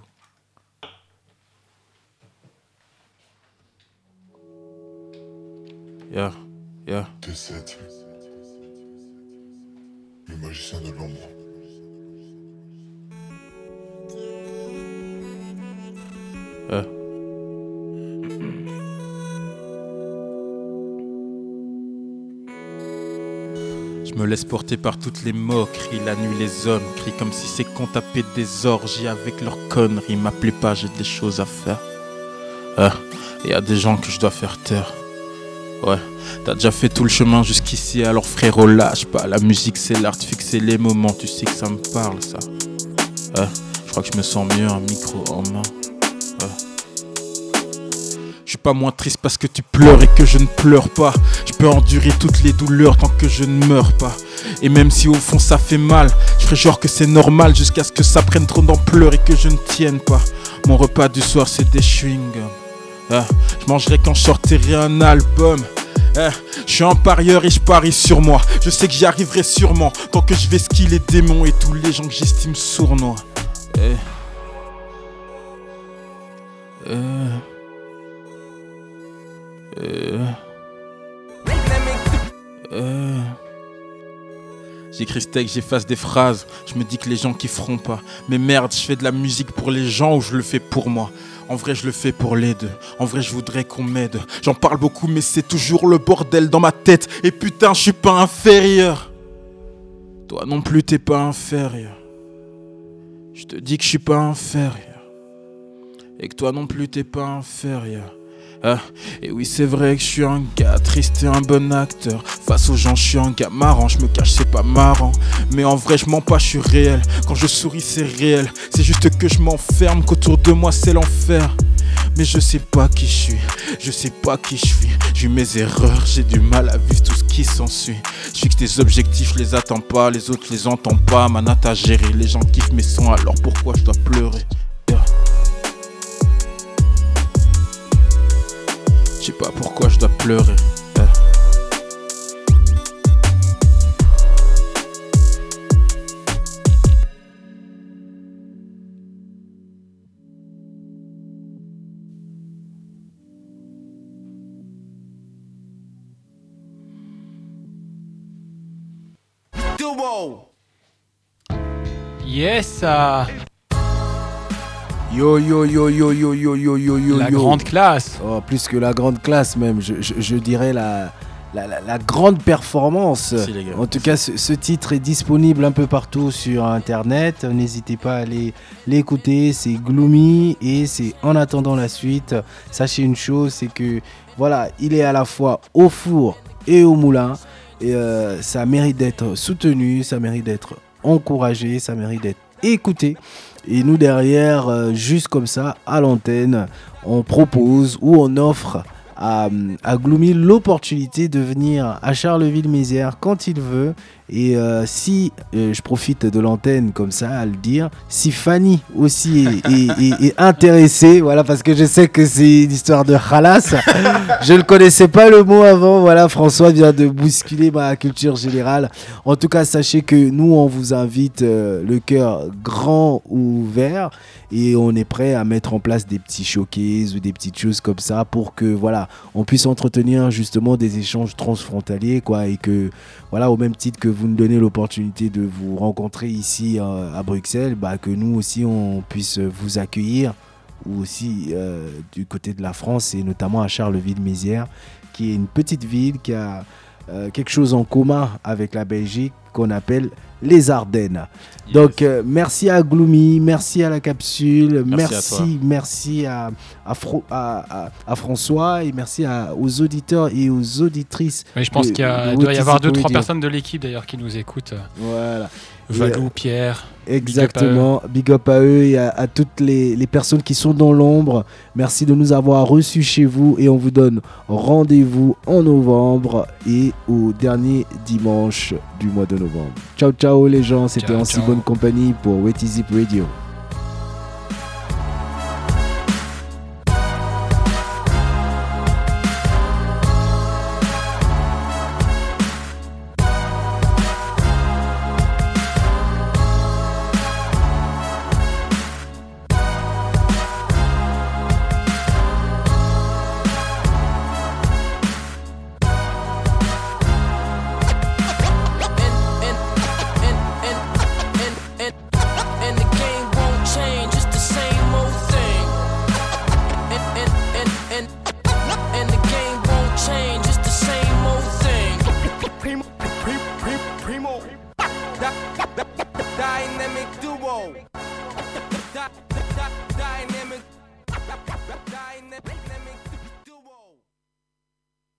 yeah yeah T7. Le magicien de l'ombre. Yeah Je me laisse porter par toutes les moqueries, la nuit les hommes crient comme si c'est qu'on tapait des orgies avec leurs conneries. M'appelez pas, j'ai des choses à faire. Ah, il y a des gens que je dois faire taire. Ouais, t'as déjà fait tout le chemin jusqu'ici, alors frérot, lâche pas. La musique, c'est l'art fixer les moments, tu sais que ça me parle, ça. Ouais, je crois que je me sens mieux, un micro en main. Pas moins triste parce que tu pleures et que je ne pleure pas. Je peux endurer toutes les douleurs tant que je ne meurs pas. Et même si au fond ça fait mal, je ferai genre que c'est normal jusqu'à ce que ça prenne trop d'ampleur et que je ne tienne pas. Mon repas du soir c'est des chewing-gums. Ah, je mangerai quand je sortirai un album. Ah, je suis un parieur et je parie sur moi. Je sais que j'y arriverai sûrement. Tant que je vais skier les démons et tous les gens que j'estime sournois. Eh. Eh. Eh. Eh. J'écris ce j'efface des phrases. Je me dis que les gens kifferont pas. Mais merde, je fais de la musique pour les gens ou je le fais pour moi? En vrai, je le fais pour les deux. En vrai, je voudrais qu'on m'aide. J'en parle beaucoup, mais c'est toujours le bordel dans ma tête. Et putain, je suis pas inférieur. Toi non plus, t'es pas inférieur. Je te dis que je suis pas inférieur. Et que toi non plus, t'es pas inférieur. Ah, et oui, c'est vrai que je suis un gars triste et un bon acteur. Face aux gens, je suis un gars marrant, je me cache, c'est pas marrant. Mais en vrai, je mens pas, je suis réel. Quand je souris, c'est réel. C'est juste que je m'enferme, qu'autour de moi, c'est l'enfer. Mais je sais pas qui je suis, je sais pas qui je suis. J'ai eu mes erreurs, j'ai du mal à vivre tout ce qui s'ensuit. Je fixe des objectifs, je les attends pas, les autres les entends pas. Manat à gérer, les gens kiffent mes sons, alors pourquoi je dois pleurer? Je sais pas pourquoi je dois pleurer. Yeah. Yes, ah, Yo yo yo yo yo yo yo yo yo la yo. grande classe. Oh, plus que la grande classe même, je, je- je dirais la, la, la- la grande performance. Merci, les gars. En tout cas, ce, ce titre est disponible un peu partout sur Internet. N'hésitez pas à aller l'écouter. C'est Gloomy et c'est En attendant la suite. Sachez une chose, c'est que voilà, il est à la fois au four et au moulin. Et euh, ça mérite d'être soutenu, ça mérite d'être encouragé, ça mérite d'être écouté. Et nous derrière, euh, juste comme ça, à l'antenne, on propose ou on offre à, à Gloomy l'opportunité de venir à Charleville-Mézières quand il veut. Et euh, si, euh, je profite de l'antenne comme ça à le dire, si Fanny aussi est, intéressée, voilà, parce que je sais que c'est une histoire de halas, je ne connaissais pas le mot avant, voilà, François vient de bousculer ma culture générale. En tout cas, sachez que nous, on vous invite euh, le cœur grand ouvert et on est prêt à mettre en place des petits showcases ou des petites choses comme ça pour que voilà, on puisse entretenir justement des échanges transfrontaliers quoi et que voilà, au même titre que vous nous donnez l'opportunité de vous rencontrer ici euh, à Bruxelles, bah, que nous aussi on puisse vous accueillir ou aussi euh, du côté de la France et notamment à Charleville-Mézières qui est une petite ville qui a euh, quelque chose en commun avec la Belgique qu'on appelle les Ardennes. Donc euh, merci à Gloomy, merci à la capsule, Merci merci, à, à, Fro- à- à- à François et merci aux auditeurs et aux auditrices. Oui, je pense qu'il doit y avoir deux, trois personnes de l'équipe d'ailleurs qui nous écoutent. Voilà. Valou, Pierre. Exactement. Big up à eux et à, à toutes les, les personnes qui sont dans l'ombre. Merci de nous avoir reçus chez vous et on vous donne rendez-vous en novembre et au dernier dimanche du mois de novembre. Ciao ciao les gens, c'était en si bonne compagnie pour It Radio.